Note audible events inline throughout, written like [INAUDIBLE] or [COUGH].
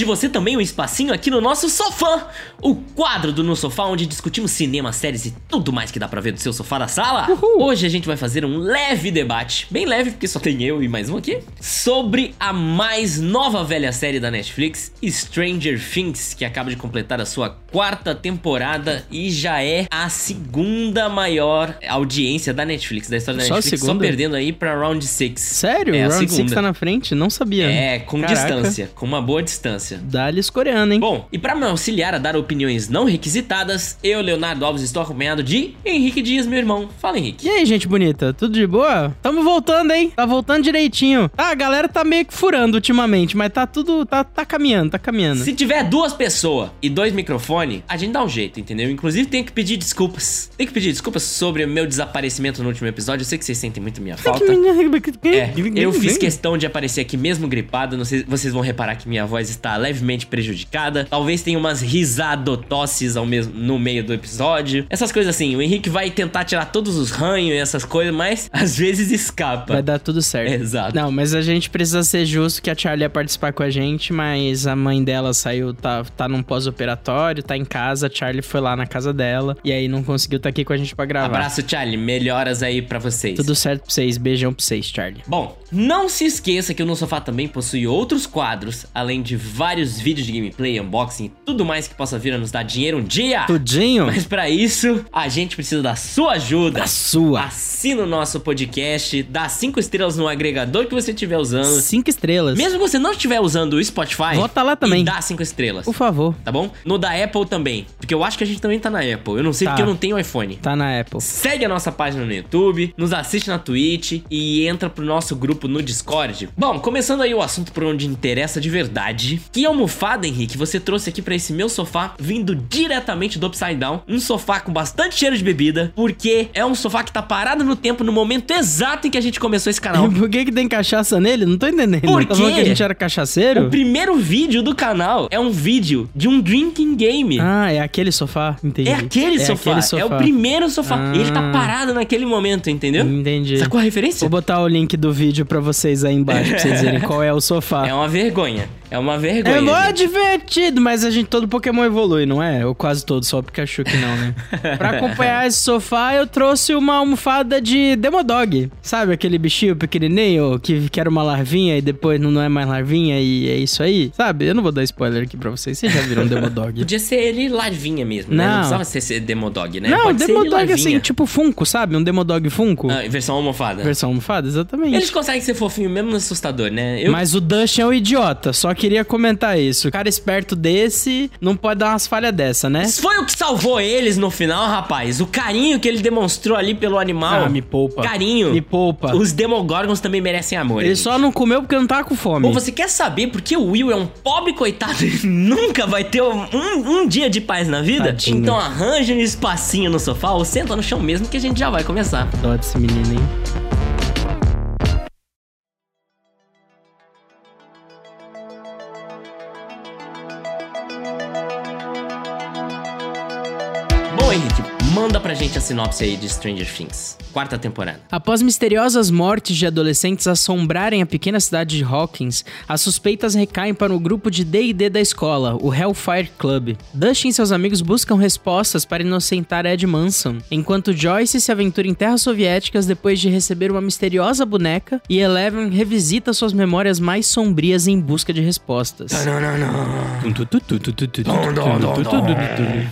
de você também um espacinho aqui no nosso sofá, o quadro do No Sofá, onde discutimos cinema, séries e tudo mais que dá pra ver do seu sofá da sala. Uhul. Hoje a gente vai fazer um leve debate, bem leve, porque só tem eu e mais um aqui, sobre a mais nova velha série da Netflix, Stranger Things, que acaba de completar a sua quarta temporada e já é a segunda maior audiência da Netflix, da história da Só Netflix, só perdendo aí pra Round 6. Sério? É Round 6 segunda. tá na frente? Não sabia. É, com Caraca. distância, com uma boa distância. Dá-lhes coreano, hein? Bom, e pra me auxiliar a dar opiniões não requisitadas, eu, Leonardo Alves, estou acompanhado de Henrique Dias, meu irmão. Fala, Henrique. E aí, gente bonita? Tudo de boa? Tamo voltando, hein? Tá voltando direitinho. Tá, a galera tá meio que furando ultimamente, mas tá tudo. Tá, tá caminhando, tá caminhando. Se tiver duas pessoas e dois microfones, a gente dá um jeito, entendeu? Inclusive, tem que pedir desculpas. Tem que pedir desculpas sobre o meu desaparecimento no último episódio. Eu sei que vocês sentem muito minha falta. É, eu fiz questão de aparecer aqui mesmo gripado. Não sei, vocês vão reparar que minha voz está levemente prejudicada. Talvez tenha umas risadotosses ao mesmo, no meio do episódio. Essas coisas assim. O Henrique vai tentar tirar todos os ranhos e essas coisas, mas [LAUGHS] às vezes escapa. Vai dar tudo certo. Exato. Não, mas a gente precisa ser justo que a Charlie ia participar com a gente, mas a mãe dela saiu, tá, tá num pós-operatório, tá em casa, a Charlie foi lá na casa dela, e aí não conseguiu estar aqui com a gente pra gravar. Abraço, Charlie. Melhoras aí pra vocês. Tudo certo pra vocês, beijão pra vocês, Charlie. Bom, não se esqueça que o No Sofá também possui outros quadros, além de vários vídeos de gameplay, unboxing e tudo mais que possa vir a nos dar dinheiro um dia. Tudinho? Mas pra isso, a gente precisa da sua ajuda. Da sua. Assina o nosso podcast, dá cinco estrelas no agregador que você estiver usando. Cinco estrelas. Mesmo que você não estiver usando o Spotify, Vota lá também. E dá cinco estrelas. Por favor. Tá bom? No da Apple também. Porque eu acho que a gente também tá na Apple. Eu não sei Tá. porque eu não tenho iPhone. Tá na Apple. Segue a nossa página no YouTube, nos assiste na Twitch e entra pro nosso grupo no Discord. Bom, começando aí o assunto por onde interessa de verdade. Que almofada, Henrique, você trouxe aqui pra esse meu sofá, vindo diretamente do Upside Down. Um sofá com bastante cheiro de bebida, porque é um sofá que tá parado no tempo, no momento exato em que a gente começou esse canal. Por que que tem cachaça nele? Não tô entendendo. Por Tá que a gente era cachaceiro? O primeiro vídeo do canal é um vídeo de um drinking game. Ah, é aquele sofá? Entendi. É aquele, sofá. aquele É o primeiro sofá. Ah. Ele tá parado naquele momento, entendeu? Entendi. Sacou a referência? Vou botar o link do vídeo pra vocês aí embaixo, pra vocês verem qual é o sofá. É uma vergonha. É uma vergonha. É mó divertido, mas a gente, todo Pokémon evolui, não é? Ou quase todo, só o Pikachu que não, né? [LAUGHS] pra acompanhar esse sofá, eu trouxe uma almofada de Demodog. Sabe aquele bichinho pequenininho que, que era uma larvinha e depois não é mais larvinha e é isso aí? Sabe? Eu não vou dar spoiler aqui pra vocês, vocês já viram [LAUGHS] Demodog. Podia ser ele larvinha mesmo, né? Não Não. precisava ser, ser Demodog, né? não, Pode Demodog assim, tipo Funko, sabe? Um Demodog Funko. Ah, versão almofada. Versão almofada, exatamente. Eles conseguem ser fofinho mesmo no assustador, né? Eu... Mas o Dustin é um idiota, só queria comentar isso. O cara esperto desse não pode dar umas falhas dessa, né? Foi o que salvou eles no final, rapaz. O carinho que ele demonstrou ali pelo animal. Ah, me poupa. Carinho. Me poupa. Os Demogorgons também merecem amor. Ele gente. só não comeu porque não tava com fome. Ou você quer saber por que o Will é um pobre coitado e [LAUGHS] nunca vai ter um, um dia de paz na vida? Tadinho. Então arranja um espacinho no sofá ou senta no chão mesmo que a gente já vai começar. Dó desse menino, hein? A sinopse aí de Stranger Things, quarta temporada. Após misteriosas mortes de adolescentes assombrarem a pequena cidade de Hawkins, as suspeitas recaem para o grupo de D&D da escola, o Hellfire Club. Dustin e seus amigos buscam respostas para inocentar Ed Manson, enquanto Joyce se aventura em terras soviéticas depois de receber uma misteriosa boneca e Eleven revisita suas memórias mais sombrias em busca de respostas.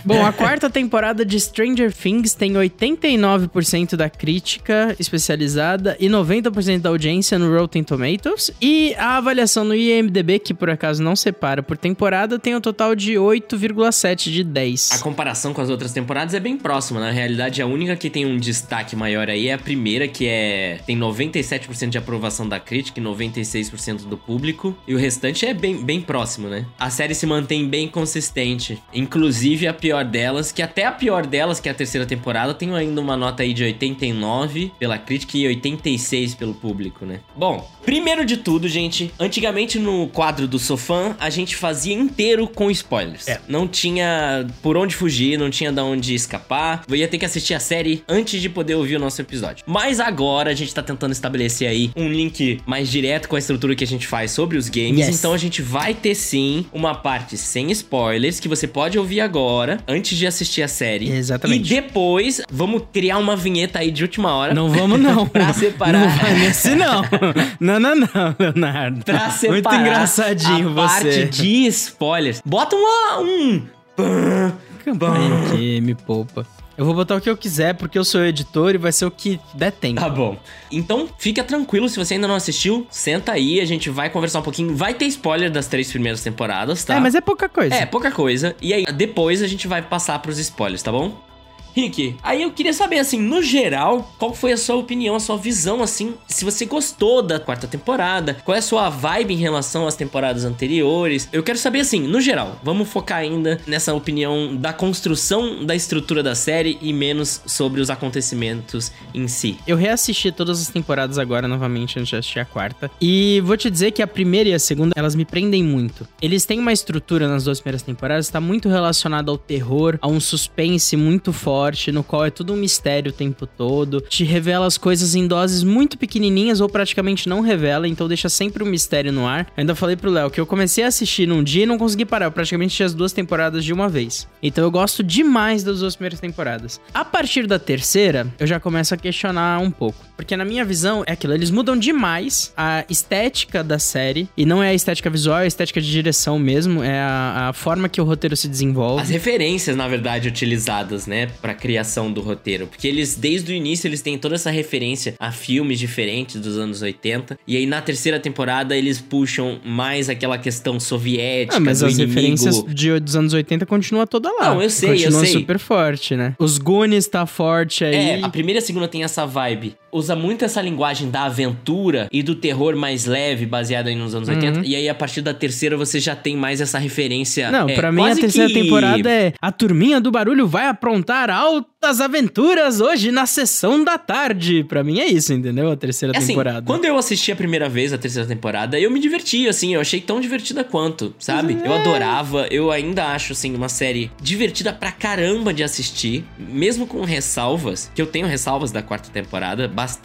Bom, a quarta temporada de Stranger Things tem 89% da crítica especializada e 90% da audiência no Rotten Tomatoes. E a avaliação no IMDB, que por acaso não separa por temporada, tem um total de 8,7 de 10. A comparação com as outras temporadas é bem próxima. Na realidade, a única que tem um destaque maior aí é a primeira, que é tem 97% de aprovação da crítica e 96% do público. E o restante é bem, bem próximo, né? A série se mantém bem consistente. Inclusive a pior delas, que até a pior delas, que é a terceira temporada. Tenho ainda uma nota aí de 89 pela crítica e 86 pelo público, né? Bom, primeiro de tudo, gente, antigamente no quadro do Sofã, a gente fazia inteiro com spoilers. É. Não tinha por onde fugir, não tinha de onde escapar. Eu ia ter que assistir a série antes de poder ouvir o nosso episódio. Mas agora a gente tá tentando estabelecer aí um link mais direto com a estrutura que a gente faz sobre os games. Yes. Então a gente vai ter sim uma parte sem spoilers que você pode ouvir agora, antes de assistir a série. Exatamente. E depois vamos criar uma vinheta aí de última hora. Não vamos não. [LAUGHS] pra separar. Não vai nesse não. não, não, não, Leonardo. Pra separar Muito engraçadinho a você. parte de spoilers. Bota uma, um... Campanha aqui, me poupa. Eu vou botar o que eu quiser, porque eu sou editor e vai ser o que der tempo. Tá bom. Então, fica tranquilo, se você ainda não assistiu, senta aí, a gente vai conversar um pouquinho. Vai ter spoiler das três primeiras temporadas, tá? É, mas é pouca coisa. É, pouca coisa. E aí, depois a gente vai passar pros spoilers, tá bom? Rick, aí eu queria saber, assim, no geral, qual foi a sua opinião, a sua visão, assim, se você gostou da quarta temporada, qual é a sua vibe em relação às temporadas anteriores. Eu quero saber, assim, no geral, vamos focar ainda nessa opinião da construção da estrutura da série e menos sobre os acontecimentos em si. Eu reassisti todas as temporadas agora novamente antes de assistir a quarta. E vou te dizer que a primeira e a segunda, elas me prendem muito. Eles têm uma estrutura nas duas primeiras temporadas, está muito relacionada ao terror, a um suspense muito forte forte, no qual é tudo um mistério o tempo todo, te revela as coisas em doses muito pequenininhas ou praticamente não revela, então deixa sempre um mistério no ar. Ainda falei pro Léo que eu comecei a assistir num dia e não consegui parar, eu praticamente tinha as duas temporadas de uma vez. Então eu gosto demais das duas primeiras temporadas. A partir da terceira, eu já começo a questionar um pouco, porque na minha visão é aquilo, eles mudam demais a estética da série, e não é a estética visual, é a estética de direção mesmo, é a, a forma que o roteiro se desenvolve. As referências, na verdade, utilizadas, né, pra criação do roteiro. Porque eles, desde o início, eles têm toda essa referência a filmes diferentes dos anos 80. E aí, na terceira temporada, eles puxam mais aquela questão soviética. Ah, mas as inimigo. referências de, dos anos 80 continua toda lá. Não, eu sei, continua eu sei. super forte, né? Os Goonies tá forte aí. É, a primeira e a segunda tem essa vibe. Usa muito essa linguagem da aventura e do terror mais leve, baseado aí nos anos uhum. 80. E aí, a partir da terceira, você já tem mais essa referência. Não, é, pra mim, a terceira que... temporada é a turminha do barulho vai aprontar altas aventuras hoje na sessão da tarde. Pra mim é isso, entendeu? A terceira é assim, temporada. Quando eu assisti a primeira vez a terceira temporada, eu me diverti, assim, eu achei tão divertida quanto, sabe? É. Eu adorava, eu ainda acho, assim, uma série divertida pra caramba de assistir, mesmo com ressalvas, que eu tenho ressalvas da quarta temporada, bastante.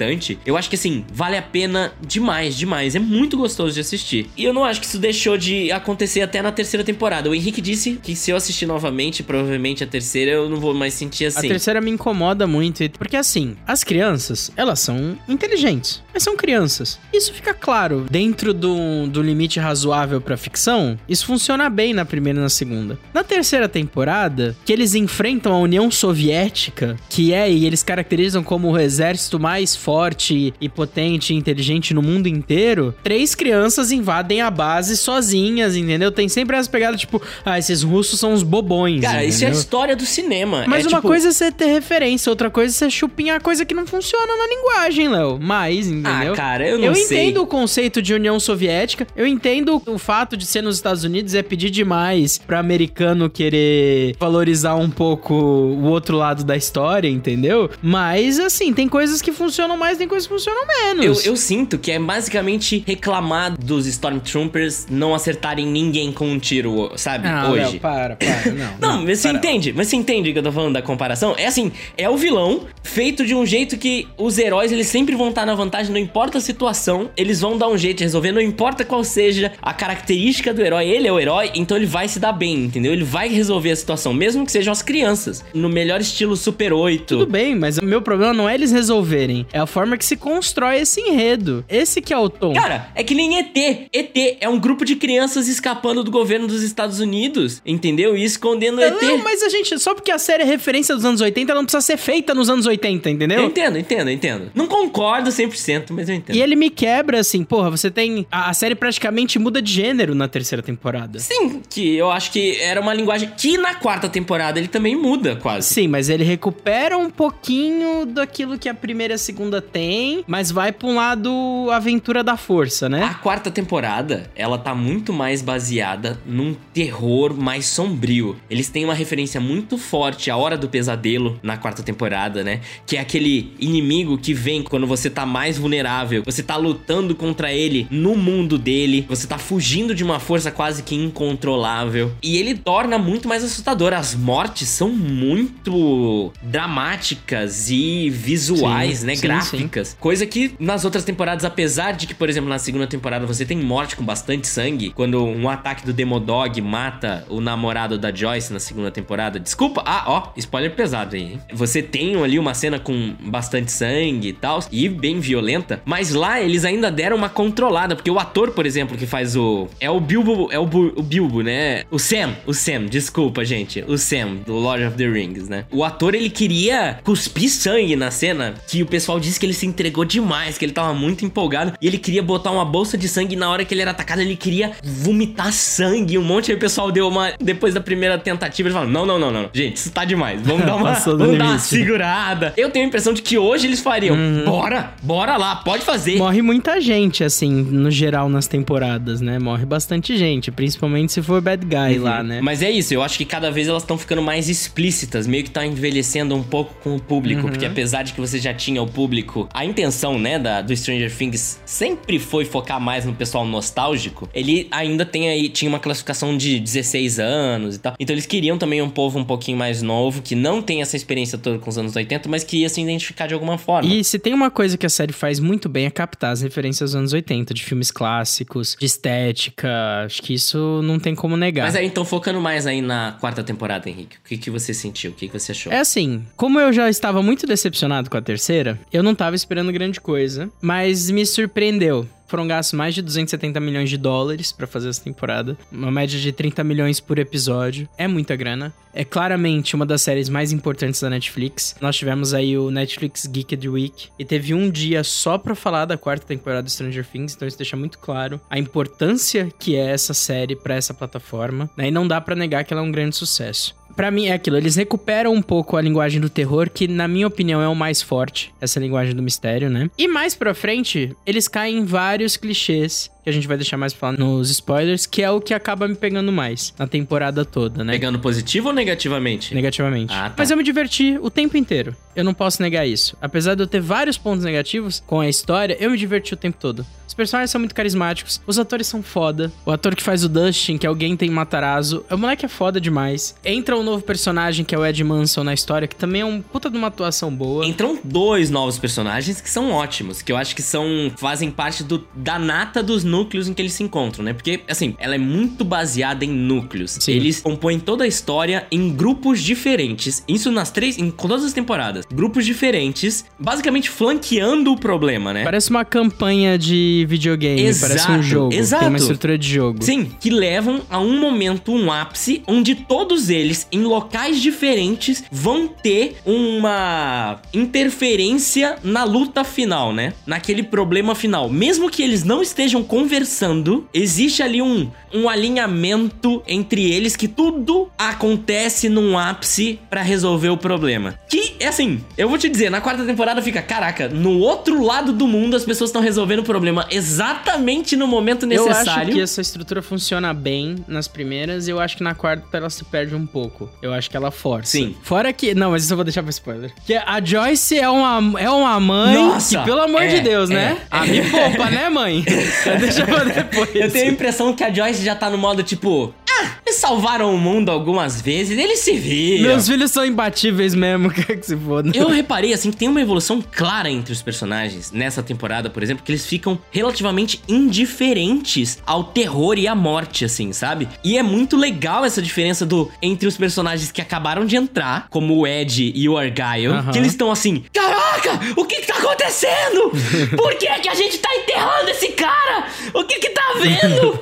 Eu acho que, assim, vale a pena demais, demais. É muito gostoso de assistir. E eu não acho que isso deixou de acontecer até na terceira temporada. O Henrique disse que se eu assistir novamente, provavelmente a terceira, eu não vou mais sentir assim. A terceira me incomoda muito, porque assim, as crianças, elas são inteligentes, mas são crianças. Isso fica claro. Dentro do, do limite razoável pra ficção, isso funciona bem na primeira e na segunda. Na terceira temporada, que eles enfrentam a União Soviética, que é, e eles caracterizam como o exército mais forte e potente e inteligente no mundo inteiro, três crianças invadem a base sozinhas, entendeu? Tem sempre essa pegada, tipo, ah, esses russos são uns bobões. Cara, entendeu? isso é a história do cinema. Mas é, uma tipo... coisa é você ter referência, outra coisa é você chupinhar coisa que não funciona na linguagem, Léo. Mas, entendeu? Ah, cara, eu não eu sei. Eu entendo o conceito de União Soviética, eu entendo o fato de ser nos Estados Unidos é pedir demais pra americano querer valorizar um pouco o outro lado da história, entendeu? Mas, assim, tem coisas que funcionam mais, tem coisas que funcionam menos. Eu, eu sinto que é basicamente reclamar dos Stormtroopers não acertarem ninguém com um tiro, sabe? Ah, hoje. Léo, para, para, [LAUGHS] não. não, não, mas você para. entende? Mas você entende que eu tô falando da comparação? É assim, é o vilão feito de um jeito que os heróis, eles sempre vão estar na vantagem, não importa a situação, eles vão dar um jeito de resolver, não importa qual seja a característica do herói, ele é o herói, então ele vai se dar bem, entendeu? Ele vai resolver a situação, mesmo que sejam as crianças, no melhor estilo Super 8. Tudo bem, mas o meu problema não é eles resolverem, é a forma que se constrói esse enredo. Esse que é o tom. Cara, é que nem ET. ET é um grupo de crianças escapando do governo dos Estados Unidos, entendeu? E escondendo não, ET. Não, mas a gente, só porque a série é referência dos anos 80, ela não precisa ser feita nos anos 80, entendeu? Eu entendo, entendo, entendo. Não concordo 100%, mas eu entendo. E ele me quebra, assim, porra, você tem... A, a série praticamente muda de gênero na terceira temporada. Sim, que eu acho que era uma linguagem que na quarta temporada ele também muda, quase. Sim, mas ele recupera um pouquinho daquilo que a primeira e a segunda tem, mas vai pra um lado aventura da força, né? A quarta temporada, ela tá muito mais baseada num terror mais sombrio. Eles têm uma referência muito forte à Hora do Pesadelo, na quarta temporada, né? Que é aquele inimigo que vem quando você tá mais vulnerável. Você tá lutando contra ele no mundo dele. Você tá fugindo de uma força quase que incontrolável. E ele torna muito mais assustador. As mortes são muito dramáticas e visuais, sim, né? Sim, Gráficas. Sim. Coisa que nas outras temporadas, apesar de que, por exemplo, na segunda temporada você tem morte com bastante sangue, quando um ataque do Demodog mata o namorado da Joyce na segunda temporada. Desculpa, ah, ó, spoiler pesado aí. Hein? Você tem ali uma cena com bastante sangue e tal, e bem violenta, mas lá eles ainda deram uma controlada, porque o ator, por exemplo, que faz o. É o Bilbo, é o, o Bilbo, né? O Sam, o Sam, desculpa, gente. O Sam, do Lord of the Rings, né? O ator, ele queria cuspir sangue na cena, que o pessoal disse que ele se entregou demais, que ele tava muito empolgado, e ele queria botar uma bolsa de sangue e na hora que ele era atacado, ele queria vomitar sangue, um monte. Aí o pessoal deu uma. Depois da primeira tentativa, ele falou: não, não, não, não. Gente, isso tá demais. Vamos [LAUGHS] dar uma, vamos dar uma segurada. Eu tenho a impressão de que hoje eles fariam. Uhum. Bora, bora lá, pode fazer. Morre muita gente, assim, no geral, nas temporadas, né? Morre bastante gente, principalmente se for bad guy uhum. lá, né? Mas é isso, eu acho que cada vez elas estão ficando mais explícitas, meio que tá envelhecendo um pouco com o público, uhum. porque apesar de que você já tinha o público, a intenção, né, da, do Stranger Things sempre foi focar mais no pessoal nostálgico, ele ainda tem aí, tinha uma classificação de 16 anos e tal. Então eles queriam também um povo um pouquinho mais novo, que não tem essa experiência toda com os anos 80, mas que ia se identificar de alguma forma. E se tem uma coisa que a série faz muito bem é captar as referências dos anos 80, de filmes clássicos, de estética. Acho que isso não tem como negar. Mas aí, então, focando mais aí na quarta temporada, Henrique, o que, que você sentiu? O que, que você achou? É assim, como eu já estava muito decepcionado com a terceira, eu não estava esperando grande coisa, mas me surpreendeu foram gastos mais de 270 milhões de dólares para fazer essa temporada, uma média de 30 milhões por episódio. É muita grana. É claramente uma das séries mais importantes da Netflix. Nós tivemos aí o Netflix Geeked Week e teve um dia só para falar da quarta temporada do Stranger Things, então isso deixa muito claro a importância que é essa série para essa plataforma, né? E não dá para negar que ela é um grande sucesso para mim é aquilo, eles recuperam um pouco a linguagem do terror, que na minha opinião é o mais forte, essa linguagem do mistério, né? E mais pra frente, eles caem em vários clichês que a gente vai deixar mais pra falar nos spoilers, que é o que acaba me pegando mais na temporada toda, né? Pegando positivo ou negativamente? Negativamente. Ah, tá. Mas eu me diverti o tempo inteiro. Eu não posso negar isso. Apesar de eu ter vários pontos negativos com a história, eu me diverti o tempo todo. Os personagens são muito carismáticos, os atores são foda. O ator que faz o Dustin, que é alguém tem Matarazzo, o moleque é foda demais. Entra um novo personagem que é o Ed Manson na história, que também é um puta de uma atuação boa. Entram dois novos personagens que são ótimos, que eu acho que são fazem parte do, da nata dos núcleos em que eles se encontram, né? Porque, assim, ela é muito baseada em núcleos. Sim. Eles compõem toda a história em grupos diferentes. Isso nas três, em todas as temporadas. Grupos diferentes, basicamente flanqueando o problema, né? Parece uma campanha de videogame, exato, parece um jogo. Exato. Tem uma estrutura de jogo. Sim, que levam a um momento, um ápice, onde todos eles, em locais diferentes, vão ter uma interferência na luta final, né? Naquele problema final. Mesmo que eles não estejam com conversando, existe ali um, um alinhamento entre eles que tudo acontece num ápice para resolver o problema. Que, é assim, eu vou te dizer, na quarta temporada fica, caraca, no outro lado do mundo as pessoas estão resolvendo o problema exatamente no momento necessário. Eu acho que essa estrutura funciona bem nas primeiras e eu acho que na quarta ela se perde um pouco. Eu acho que ela força. Sim. Fora que, não, mas isso eu vou deixar pra spoiler. Que a Joyce é uma, é uma mãe Nossa, que, pelo amor é, de Deus, né? é, né? É. Ah, me poupa, né, mãe? [LAUGHS] [LAUGHS] deixa pra depois. Eu tenho a impressão que a Joyce já tá no modo tipo. Ah, eles salvaram o mundo algumas vezes, eles se viram. Meus filhos são imbatíveis mesmo, [LAUGHS] que que se foda. Eu reparei, assim, que tem uma evolução clara entre os personagens nessa temporada, por exemplo, que eles ficam relativamente indiferentes ao terror e à morte, assim, sabe? E é muito legal essa diferença do entre os personagens que acabaram de entrar, como o Ed e o Argyle, uhum. que eles estão assim: Caraca, o que que tá acontecendo? Por que que a gente tá enterrando esse cara? O que que tá vendo?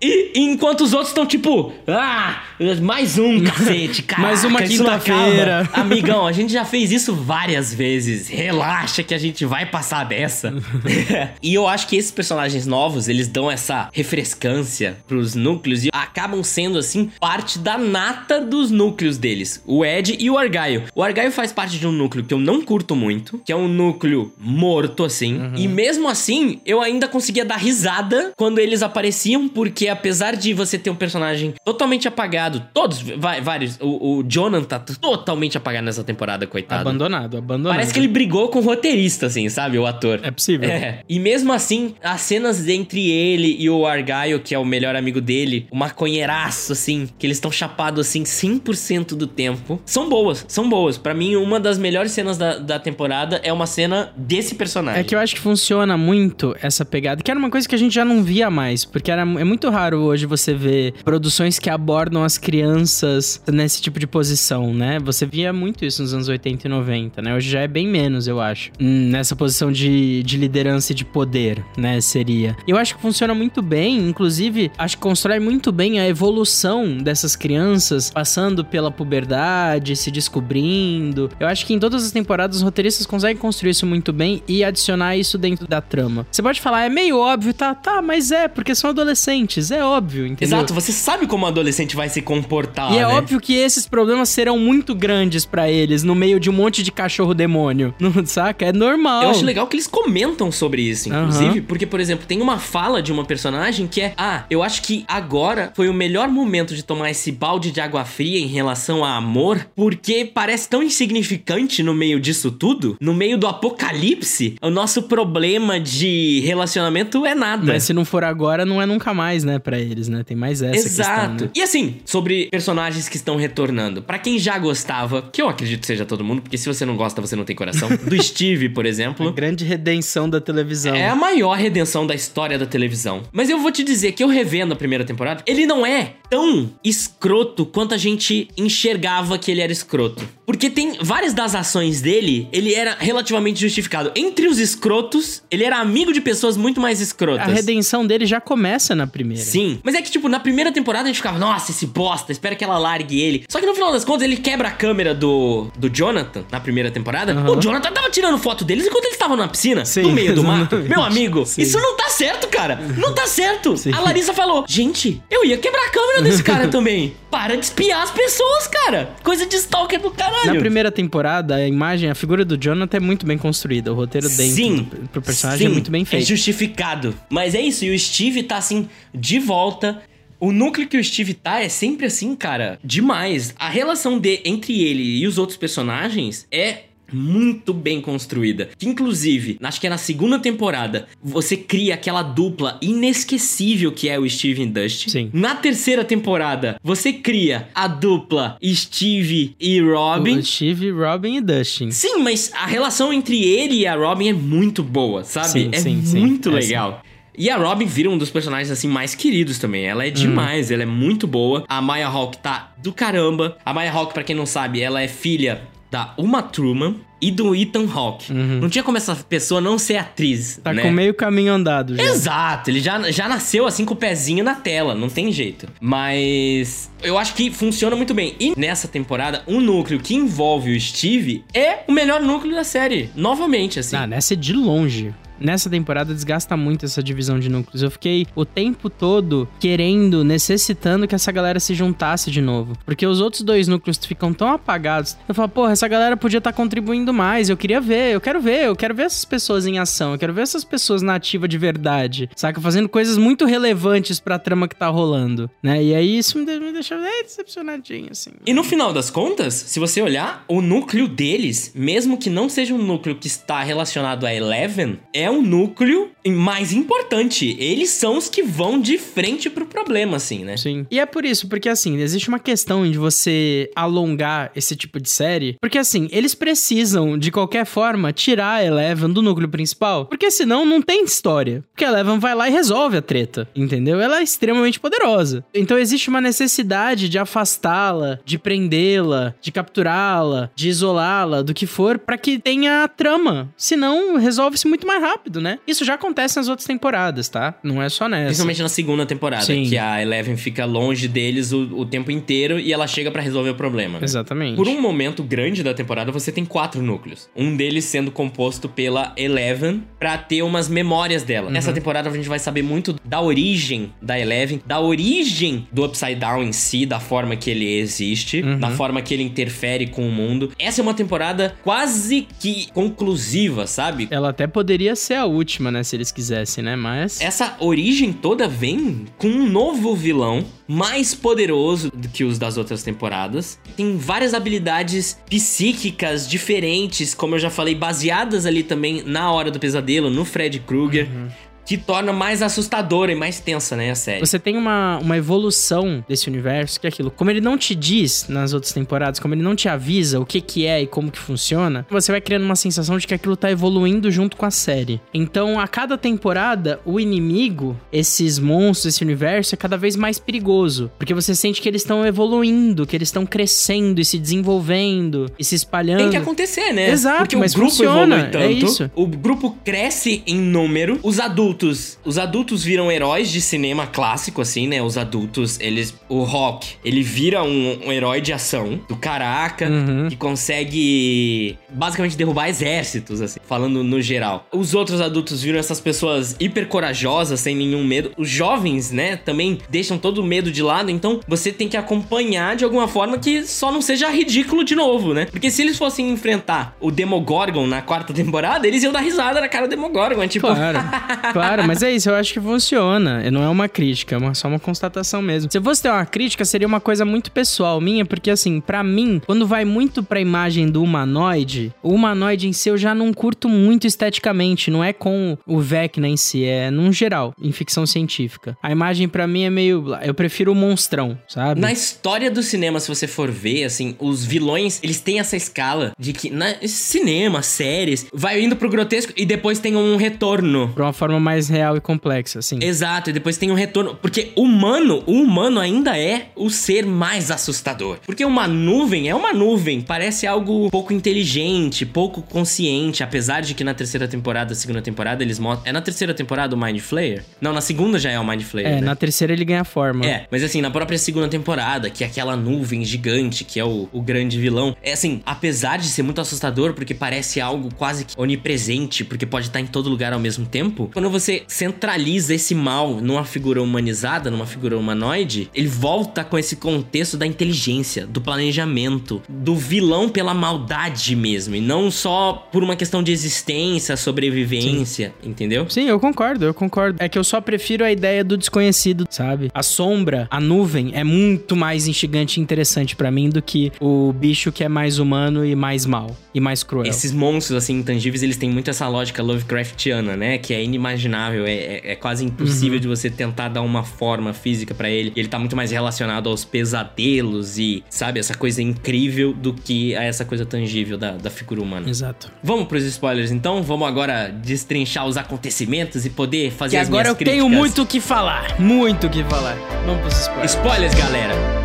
e, [LAUGHS] e enquanto os outros estão tipo, ah, mais um cacete, [LAUGHS] cara. mais uma quinta-feira. [LAUGHS] Amigão, a gente já fez isso várias vezes. Relaxa que a gente vai passar dessa. [LAUGHS] e eu acho que esses personagens novos, eles dão essa refrescância pros núcleos e acabam sendo, assim, parte da nata dos núcleos deles. O Ed e o Argyle. O Argyle faz parte de um núcleo que eu não curto muito, que é um núcleo morto, assim. Uhum. E mesmo assim, eu ainda conseguia dar risada quando eles apareciam, porque apesar de você ter um personagem personagem totalmente apagado. Todos, vários. O, o Jonathan tá totalmente apagado nessa temporada, coitado. Abandonado, abandonado. Parece que ele brigou com o roteirista, assim, sabe? O ator. É possível. É. E mesmo assim, as cenas entre ele e o Argyle, que é o melhor amigo dele, o maconheiraço, assim, que eles estão chapados, assim, 100% do tempo, são boas, são boas. para mim, uma das melhores cenas da, da temporada é uma cena desse personagem. É que eu acho que funciona muito essa pegada, que era uma coisa que a gente já não via mais, porque era, é muito raro hoje você ver produções que abordam as crianças nesse tipo de posição, né? Você via muito isso nos anos 80 e 90, né? Hoje já é bem menos, eu acho. Hum, nessa posição de, de liderança e de poder, né? Seria. Eu acho que funciona muito bem, inclusive, acho que constrói muito bem a evolução dessas crianças, passando pela puberdade, se descobrindo. Eu acho que em todas as temporadas os roteiristas conseguem construir isso muito bem e adicionar isso dentro da trama. Você pode falar, é meio óbvio, tá? Tá, mas é, porque são adolescentes, é óbvio, entendeu? Exato, você sabe como um adolescente vai se comportar. E é né? óbvio que esses problemas serão muito grandes para eles no meio de um monte de cachorro demônio. [LAUGHS] Não saca? É normal. Eu acho legal que eles comentam sobre isso, inclusive, uhum. porque, por exemplo, tem uma fala de uma personagem que é: Ah, eu acho que agora foi o melhor momento de tomar esse balde de água fria em relação a amor, porque parece tão insignificante no meio disso tudo, no meio do apocalipse, o nosso problema de relacionamento é nada. Mas se não for agora, não é nunca mais, né, para eles, né? Tem mais essa Exato. Questão, né? E assim, sobre personagens que estão retornando. para quem já gostava, que eu acredito seja todo mundo, porque se você não gosta, você não tem coração. [LAUGHS] Do Steve, por exemplo. A grande redenção da televisão. É a maior redenção da história da televisão. Mas eu vou te dizer que eu revendo a primeira temporada, ele não é tão escroto quanto a gente enxergava que ele era escroto. Porque tem várias das ações dele, ele era relativamente justificado. Entre os escrotos, ele era amigo de pessoas muito mais escrotas. A redenção dele já começa na primeira. Sim. Mas é que, tipo, na primeira temporada a gente ficava, nossa, esse bosta, espera que ela largue ele. Só que no final das contas, ele quebra a câmera do, do Jonathan na primeira temporada. Uhum. O Jonathan tava tirando foto deles enquanto eles estavam na piscina, Sim, no meio do mato. Meu amigo, Sim. isso não tá certo, cara. Não tá certo. Sim. A Larissa falou, gente, eu ia quebrar a câmera desse [LAUGHS] cara também. Para de espiar as pessoas, cara. Coisa de stalker do caralho. Na primeira temporada, a imagem, a figura do Jonathan é muito bem construída. O roteiro dentro sim, do, pro personagem é sim, é muito bem feito. É justificado. Mas é isso, e o Steve tá assim, de volta. O núcleo que o Steve tá é sempre assim, cara, demais. A relação de entre ele e os outros personagens é muito bem construída. Que inclusive, acho que é na segunda temporada, você cria aquela dupla inesquecível que é o Steve e Dusty. Sim. Na terceira temporada, você cria a dupla Steve e Robin. O Steve, Robin e Dustin. Sim, mas a relação entre ele e a Robin é muito boa, sabe? Sim, é sim, muito sim. legal. E a Robin vira um dos personagens assim mais queridos também. Ela é demais, hum. ela é muito boa. A Maya Hawk tá do caramba. A Maya Hawk, para quem não sabe, ela é filha da Uma Truman e do Ethan Hawke. Uhum. Não tinha como essa pessoa não ser atriz. Tá né? com meio caminho andado já. Exato, ele já, já nasceu assim com o pezinho na tela, não tem jeito. Mas eu acho que funciona muito bem. E nessa temporada, um núcleo que envolve o Steve é o melhor núcleo da série. Novamente, assim. Ah, nessa é de longe nessa temporada desgasta muito essa divisão de núcleos. Eu fiquei o tempo todo querendo, necessitando que essa galera se juntasse de novo. Porque os outros dois núcleos ficam tão apagados. Eu falo, porra, essa galera podia estar tá contribuindo mais. Eu queria ver, eu quero ver, eu quero ver essas pessoas em ação. Eu quero ver essas pessoas na ativa de verdade. Saca? Fazendo coisas muito relevantes pra trama que tá rolando. Né? E aí isso me, deixa é, decepcionadinho, assim. E no final das contas, se você olhar, o núcleo deles, mesmo que não seja um núcleo que está relacionado a Eleven, é um núcleo mais importante. Eles são os que vão de frente pro problema, assim, né? Sim. E é por isso, porque assim, existe uma questão de você alongar esse tipo de série. Porque assim, eles precisam, de qualquer forma, tirar a Eleven do núcleo principal. Porque senão não tem história. Porque a Eleven vai lá e resolve a treta. Entendeu? Ela é extremamente poderosa. Então existe uma necessidade de afastá-la, de prendê-la, de capturá-la, de isolá-la, do que for, para que tenha trama. Senão, resolve-se muito mais rápido rápido, né? Isso já acontece nas outras temporadas, tá? Não é só nessa. Principalmente na segunda temporada, Sim. que a Eleven fica longe deles o, o tempo inteiro e ela chega para resolver o problema. Né? Exatamente. Por um momento grande da temporada, você tem quatro núcleos. Um deles sendo composto pela Eleven para ter umas memórias dela. Uhum. Nessa temporada a gente vai saber muito da origem da Eleven, da origem do Upside Down em si, da forma que ele existe, uhum. da forma que ele interfere com o mundo. Essa é uma temporada quase que conclusiva, sabe? Ela até poderia ser a última, né? Se eles quisessem, né? Mas. Essa origem toda vem com um novo vilão mais poderoso do que os das outras temporadas. Tem várias habilidades psíquicas diferentes, como eu já falei, baseadas ali também na Hora do Pesadelo, no Fred Krueger. Uhum que torna mais assustadora e mais tensa, né, a série. Você tem uma, uma evolução desse universo, que é aquilo. Como ele não te diz nas outras temporadas, como ele não te avisa o que que é e como que funciona, você vai criando uma sensação de que aquilo tá evoluindo junto com a série. Então, a cada temporada, o inimigo, esses monstros, esse universo, é cada vez mais perigoso. Porque você sente que eles estão evoluindo, que eles estão crescendo e se desenvolvendo e se espalhando. Tem que acontecer, né? Exato, porque mas o grupo funciona, evolui tanto, é isso. o grupo cresce em número, os adultos adultos, os adultos viram heróis de cinema clássico, assim, né? Os adultos, eles. O Rock, ele vira um, um herói de ação do caraca, uhum. que consegue basicamente derrubar exércitos, assim, falando no geral. Os outros adultos viram essas pessoas hiper corajosas, sem nenhum medo. Os jovens, né, também deixam todo o medo de lado, então você tem que acompanhar de alguma forma que só não seja ridículo de novo, né? Porque se eles fossem enfrentar o Demogorgon na quarta temporada, eles iam dar risada na cara do Demogorgon, é tipo. Claro. [LAUGHS] Claro, [LAUGHS] mas é isso, eu acho que funciona. Não é uma crítica, é só uma constatação mesmo. Se eu fosse ter uma crítica, seria uma coisa muito pessoal minha, porque assim, para mim, quando vai muito pra imagem do humanoide, o humanoide em si eu já não curto muito esteticamente, não é com o Vecna em si, é num geral, em ficção científica. A imagem para mim é meio. Eu prefiro o monstrão, sabe? Na história do cinema, se você for ver, assim, os vilões, eles têm essa escala de que na cinema, séries, vai indo pro grotesco e depois tem um retorno. Pra uma forma mais real e complexa, assim. Exato, e depois tem um retorno. Porque humano, o humano ainda é o ser mais assustador. Porque uma nuvem é uma nuvem, parece algo pouco inteligente, pouco consciente, apesar de que na terceira temporada, segunda temporada, eles mostram. É na terceira temporada o Mind Flayer? Não, na segunda já é o Mind Flayer. É, né? na terceira ele ganha forma. É, mas assim, na própria segunda temporada, que é aquela nuvem gigante, que é o, o grande vilão, é assim, apesar de ser muito assustador, porque parece algo quase que onipresente, porque pode estar em todo lugar ao mesmo tempo, quando você centraliza esse mal numa figura humanizada, numa figura humanoide, ele volta com esse contexto da inteligência, do planejamento, do vilão pela maldade mesmo, e não só por uma questão de existência, sobrevivência, Sim. entendeu? Sim, eu concordo, eu concordo. É que eu só prefiro a ideia do desconhecido, sabe? A sombra, a nuvem é muito mais instigante e interessante para mim do que o bicho que é mais humano e mais mal e mais cruel. Esses monstros assim intangíveis, eles têm muito essa lógica Lovecraftiana, né, que é inimaginável é, é, é quase impossível uhum. de você tentar dar uma forma física para ele. Ele tá muito mais relacionado aos pesadelos e, sabe, essa coisa incrível do que a essa coisa tangível da, da figura humana. Exato. Vamos pros spoilers então? Vamos agora destrinchar os acontecimentos e poder fazer que as agora eu críticas. tenho muito o que falar. Muito o que falar. Vamos pros spoilers. Spoilers, galera.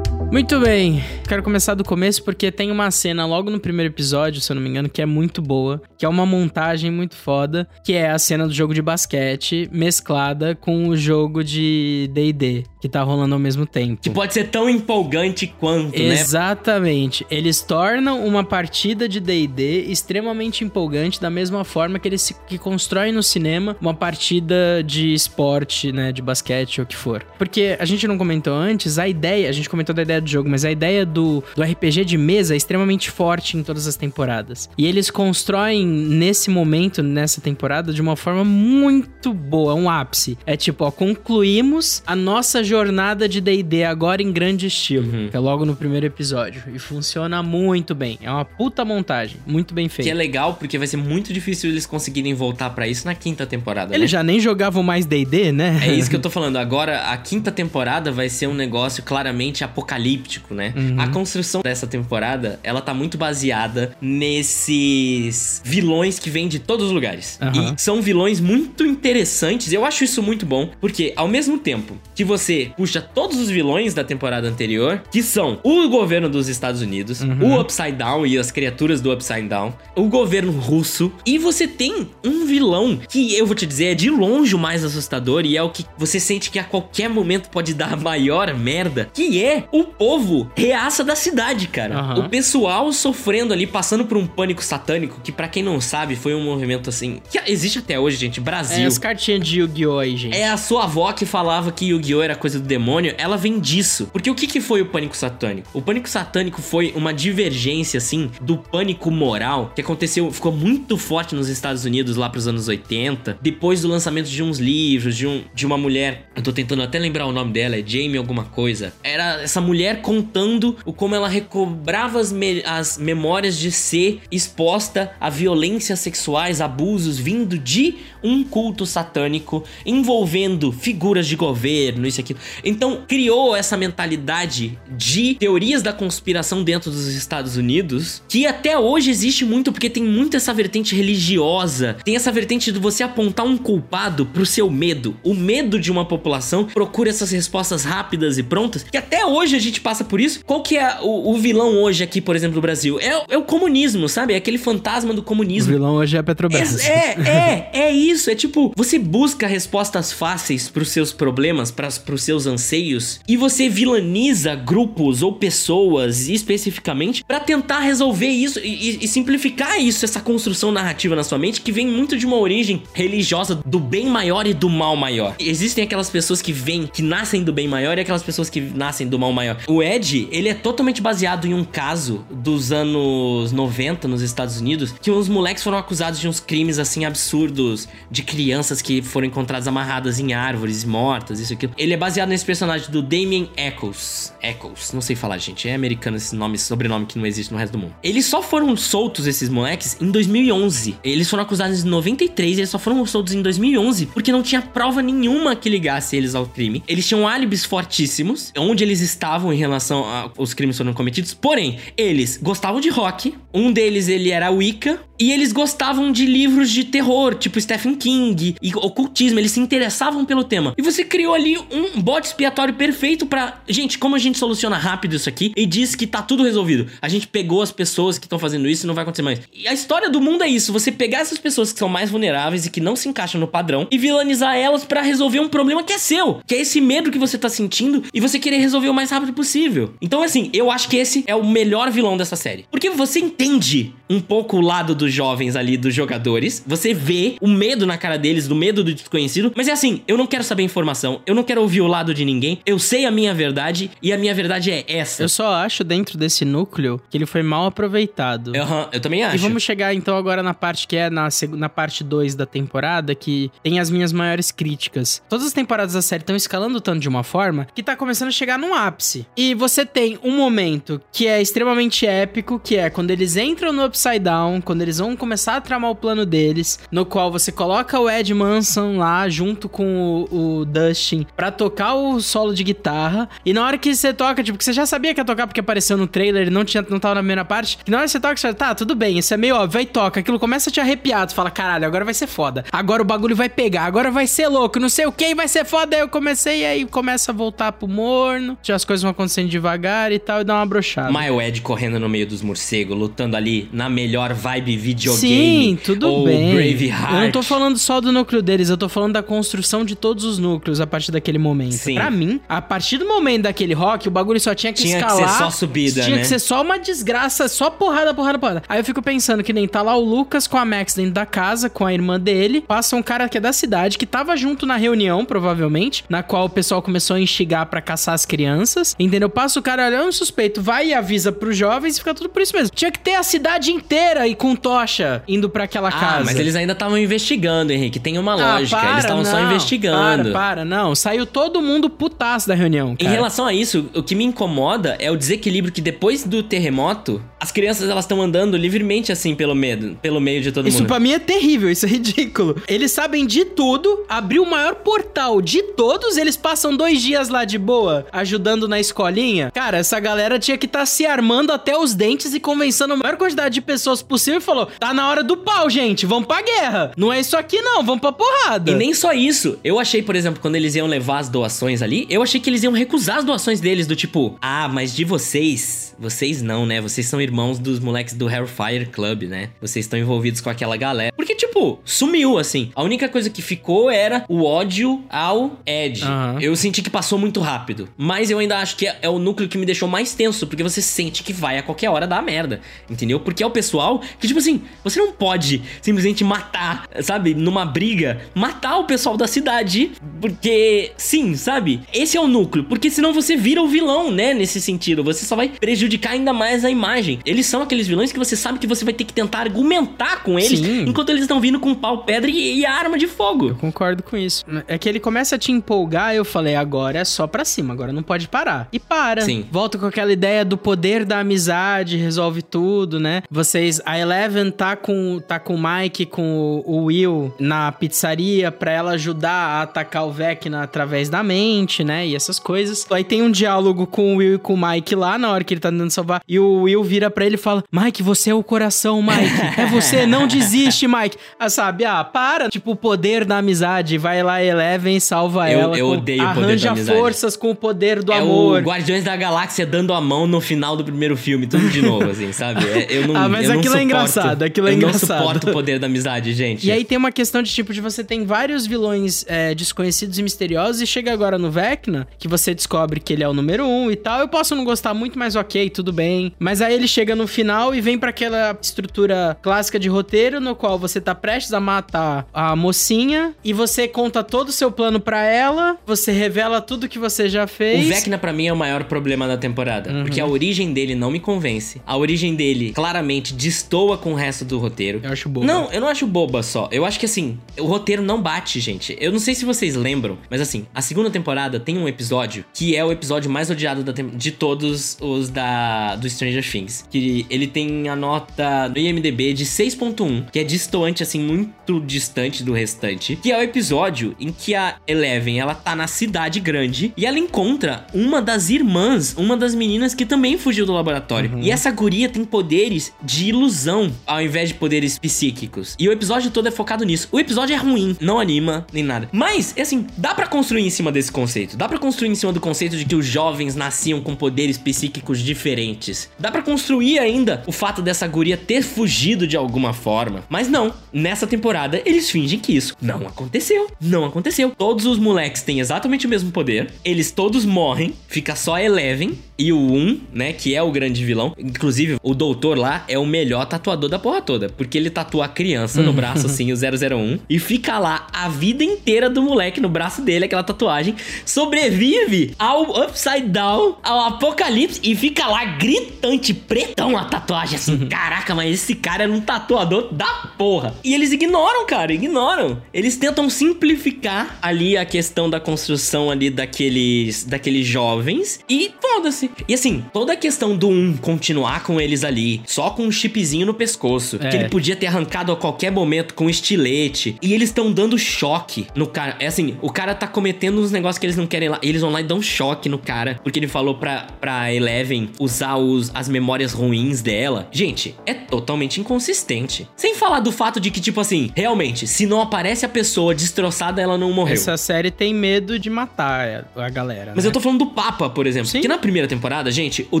Muito bem, quero começar do começo porque tem uma cena logo no primeiro episódio, se eu não me engano, que é muito boa, que é uma montagem muito foda, que é a cena do jogo de basquete mesclada com o jogo de D&D, que tá rolando ao mesmo tempo. Que pode ser tão empolgante quanto, Exatamente. né? Exatamente. Eles tornam uma partida de D&D extremamente empolgante da mesma forma que eles se, que constroem no cinema uma partida de esporte, né, de basquete ou o que for. Porque a gente não comentou antes, a ideia, a gente comentou da ideia ideia do jogo, mas a ideia do, do RPG de mesa é extremamente forte em todas as temporadas. E eles constroem nesse momento, nessa temporada, de uma forma muito boa, um ápice. É tipo, ó, concluímos a nossa jornada de D&D agora em grande estilo. Uhum. Que é logo no primeiro episódio. E funciona muito bem. É uma puta montagem. Muito bem feita. Que é legal, porque vai ser muito difícil eles conseguirem voltar para isso na quinta temporada. Eles né? já nem jogavam mais D&D, né? É isso que eu tô [LAUGHS] falando. Agora, a quinta temporada vai ser um negócio claramente apocalíptico apocalíptico, né? Uhum. A construção dessa temporada, ela tá muito baseada nesses vilões que vêm de todos os lugares. Uhum. E são vilões muito interessantes. Eu acho isso muito bom, porque ao mesmo tempo que você puxa todos os vilões da temporada anterior, que são o governo dos Estados Unidos, uhum. o Upside Down e as criaturas do Upside Down, o governo russo, e você tem um vilão que eu vou te dizer é de longe o mais assustador e é o que você sente que a qualquer momento pode dar maior merda, que é o povo massa da cidade, cara. Uhum. O pessoal sofrendo ali, passando por um pânico satânico, que para quem não sabe, foi um movimento assim, que existe até hoje, gente, Brasil. É as cartinhas de Yu-Gi-Oh aí, gente. É a sua avó que falava que Yu-Gi-Oh era coisa do demônio, ela vem disso. Porque o que que foi o pânico satânico? O pânico satânico foi uma divergência assim do pânico moral que aconteceu, ficou muito forte nos Estados Unidos lá pros anos 80, depois do lançamento de uns livros de um de uma mulher, eu tô tentando até lembrar o nome dela, é Jamie alguma coisa. Era essa mulher contando o como ela recobrava as, me as memórias de ser exposta a violências sexuais, abusos vindo de um culto satânico envolvendo figuras de governo, isso aquilo. Então, criou essa mentalidade de teorias da conspiração dentro dos Estados Unidos, que até hoje existe muito porque tem muito essa vertente religiosa, tem essa vertente de você apontar um culpado pro seu medo. O medo de uma população procura essas respostas rápidas e prontas, que até hoje a gente passa por isso. Qual que é o, o vilão hoje aqui, por exemplo, no Brasil? É, é, o comunismo, sabe? É aquele fantasma do comunismo. O vilão hoje é a Petrobras. É, é, é, é isso. É tipo, você busca respostas fáceis pros seus problemas, para pros seus anseios, e você vilaniza grupos ou pessoas especificamente para tentar resolver isso e, e simplificar isso, essa construção narrativa na sua mente que vem muito de uma origem religiosa do bem maior e do mal maior. Existem aquelas pessoas que vêm, que nascem do bem maior e aquelas pessoas que nascem do mal maior. O Ed, ele é totalmente baseado em um caso dos anos 90 nos Estados Unidos, que uns moleques foram acusados de uns crimes assim absurdos, de crianças que foram encontradas amarradas em árvores, mortas, isso aqui. Ele é baseado nesse personagem do Damien Eccles. Eccles, não sei falar, gente. É americano esse nome, sobrenome que não existe no resto do mundo. Eles só foram soltos, esses moleques, em 2011. Eles foram acusados em 93 e eles só foram soltos em 2011 porque não tinha prova nenhuma que ligasse eles ao crime. Eles tinham álibis fortíssimos, onde eles estavam em relação aos crimes foram cometidos. Porém, eles gostavam de rock. Um deles, ele era Wicca. E eles gostavam de livros de terror, tipo Stephen King e ocultismo. Eles se interessavam pelo tema. E você criou ali um bote expiatório perfeito para Gente, como a gente soluciona rápido isso aqui e diz que tá tudo resolvido? A gente pegou as pessoas que estão fazendo isso e não vai acontecer mais. E a história do mundo é isso: você pegar essas pessoas que são mais vulneráveis e que não se encaixam no padrão e vilanizar elas para resolver um problema que é seu, que é esse medo que você tá sentindo e você querer resolver o mais rápido possível. Então, assim, eu acho que esse é o melhor vilão dessa série. Porque você entende um pouco o lado dos jovens ali, dos jogadores, você vê o medo na cara deles, do medo do desconhecido, mas é assim, eu não quero saber informação, eu não quero ouvir o lado de ninguém, eu sei a minha verdade e a minha verdade é essa. Eu só acho dentro desse núcleo que ele foi mal aproveitado. Uhum, eu também acho. E vamos chegar então agora na parte que é na, na parte 2 da temporada, que tem as minhas maiores críticas. Todas as temporadas da série estão escalando tanto de uma forma que tá começando a chegar num ápice. E você tem um momento que é extremamente épico, que é quando eles entram no Upside Down, quando eles vão começar a tramar o plano deles, no qual você coloca o Ed Manson lá junto com o, o Dustin pra tocar o solo de guitarra. E na hora que você toca, tipo, que você já sabia que ia tocar porque apareceu no trailer e não, tinha, não tava na primeira parte, que na hora que você toca, você fala, tá, tudo bem, isso é meio óbvio, vai toca. Aquilo começa a te arrepiar, tu fala, caralho, agora vai ser foda. Agora o bagulho vai pegar, agora vai ser louco, não sei o que, vai ser foda. Aí eu comecei e aí começa a voltar pro morno, já as coisas vão acontecendo devagar e tal, e dá uma brochada. Mas o Ed correndo no meio dos morcegos, lutando ali na melhor vibe videogame. Sim, tudo ou bem. Braveheart. Eu não tô falando só do núcleo deles, eu tô falando da construção de todos os núcleos a partir daquele momento. Sim. Pra mim, a partir do momento daquele rock, o bagulho só tinha que tinha escalar. Tinha que ser só subida, tinha né? que ser só uma desgraça, só porrada, porrada, porrada. Aí eu fico pensando que nem tá lá o Lucas com a Max dentro da casa, com a irmã dele, passa um cara que é da cidade, que tava junto na reunião, provavelmente, na qual o pessoal começou a instigar para caçar as crianças, entendeu? Passa o cara olhando suspeito, vai e avisa pros jovens e fica tudo por isso mesmo. Tinha que ter a cidade inteira e com tocha indo para aquela ah, casa. mas eles ainda estavam investigando, Henrique. Tem uma ah, lógica. Para, eles estavam só investigando. Para, para, não. Saiu todo mundo putaço da reunião. Cara. Em relação a isso, o que me incomoda é o desequilíbrio que depois do terremoto, as crianças elas estão andando livremente assim pelo medo, pelo meio de todo isso mundo. Isso pra mim é terrível, isso é [LAUGHS] ridículo. Eles sabem de tudo, abriu o maior portal de todos, eles passam dois dias lá de boa, ajudando na escolinha. Cara, essa galera tinha que estar tá se armando até os dentes e convencendo a maior quantidade de pessoas possível e falou: tá na hora do pau, gente, vamos pra guerra. Não é isso aqui não, vamos pra porrada. E nem só isso. Eu achei, por exemplo, quando eles iam levar as doações ali, eu achei que eles iam recusar as doações deles, do tipo, ah, mas de vocês, vocês não, né? Vocês são irmãos dos moleques do Hellfire Club, né? Vocês estão envolvidos com aquela galera. Porque, tipo, sumiu, assim. A única coisa que ficou era o ódio ao Ed. Aham. Eu senti que passou muito rápido. Mas eu ainda acho que é, é o núcleo que me deixou mais tenso, porque você sente que vai a qualquer hora dar merda. Entendeu? Porque é o pessoal que, tipo assim, você não pode simplesmente matar, sabe? Numa briga, matar o pessoal da cidade. Porque, sim, sabe? Esse é o núcleo. Porque senão você vira o vilão, né? Nesse sentido. Você só vai prejudicar ainda mais a imagem. Eles são aqueles vilões que você sabe que você vai ter que tentar argumentar com eles Sim. enquanto eles estão vindo com pau, pedra e, e a arma de fogo. Eu concordo com isso. É que ele começa a te empolgar, eu falei, agora é só pra cima, agora não pode parar. E para. Sim. Volta com aquela ideia do poder da amizade, resolve tudo, né? Vocês, a Eleven tá com, tá com o Mike, com o, o Will na pizzaria pra ela ajudar a atacar o Vecna através da mente, né? E essas coisas. Aí tem um diálogo com o Will e com o Mike lá na hora que ele tá tentando salvar. E o Will vira pra ele e fala: Mike, você é o coração, Mike. É você, não desiste, Mike. Ah, sabe? Ah, para. Tipo, o poder da amizade. Vai lá, Eleven, salva Eu- ela. eu com- odeio o poder da Arranja amizade. forças com o poder do é amor. o Guardiões da Galáxia dando a mão no final do primeiro filme, tudo de novo, [LAUGHS] assim, sabe? É- Eu não, Ah, mas eu não aquilo é suporto- engraçado, aquilo é eu engraçado. não suporto o poder da amizade, gente. E aí tem uma questão de tipo de você tem vários vilões é, desconhecidos e misteriosos e chega agora no Vecna, que você descobre que ele é o número um e tal. Eu posso não gostar muito, mas ok, tudo bem. Mas aí ele chega no final e vem pra aquela estrutura clássica de roteiro no qual você tá prestes a matar a mocinha e você conta todo o seu plano pra ela, você revela tudo que você já O fez. Vecna, pra mim, é o maior problema da temporada. Uhum. Porque a origem dele não me convence. A origem dele, claramente, destoa com o resto do roteiro. Eu acho bobo. Não, eu não acho boba só. Eu acho que assim, o roteiro não bate, gente. Eu não sei se vocês lembram, mas assim, a segunda temporada tem um episódio que é o episódio mais odiado de todos os da do Stranger Things. Que ele tem a nota no IMDB de 6.1, que é distoante, assim, muito distante do restante. Que é o episódio em que a Eleven, ela tá na cidade grande e ela encontra uma das irmãs, uma das meninas que também fugiu do laboratório. E essa guria tem poderes de ilusão, ao invés de poderes psíquicos. E o episódio todo é focado nisso. O episódio é ruim, não anima, nem nada. Mas, assim, dá pra construir em cima desse conceito. Dá pra construir em cima do conceito de que os jovens nasciam com poderes psíquicos diferentes. Dá pra construir ainda o fato dessa guria ter fugido de alguma forma. Mas não, nessa temporada eles fingem que isso não aconteceu. Não aconteceu. Todos os moleques têm exatamente o mesmo poder. Eles todos morrem. Fica só Eleven e o 1, né, que é o grande vilão. Inclusive, o doutor lá é o melhor tatuador da porra toda, porque ele tatua a criança no braço [LAUGHS] assim, o 001, e fica lá a vida inteira do moleque no braço dele, aquela tatuagem, sobrevive ao Upside Down, ao Apocalipse e fica lá gritante, pretão a tatuagem assim. [LAUGHS] Caraca, mas esse cara era um tatuador da porra. E eles ignoram, cara, ignoram. Eles tentam simplificar ali a questão da construção ali daqueles daqueles jovens e foda-se. E assim, toda a questão do um continuar com eles ali, só com um chipzinho no pescoço, É. que ele podia ter arrancado a qualquer momento com um estilete, e eles estão dando choque no cara. É assim, o cara tá cometendo uns negócios que eles não querem lá, e eles vão lá e dão choque no cara, porque ele falou pra, pra Eleven usar os, as memórias ruins dela. Gente, é totalmente inconsistente. Sem falar do fato de que, tipo assim, realmente, se não aparece a pessoa destroçada, ela não morreu. Essa série tem medo de matar a galera. Mas né? eu tô falando do Papa, por exemplo. Sim. Que na primeira temporada, gente, o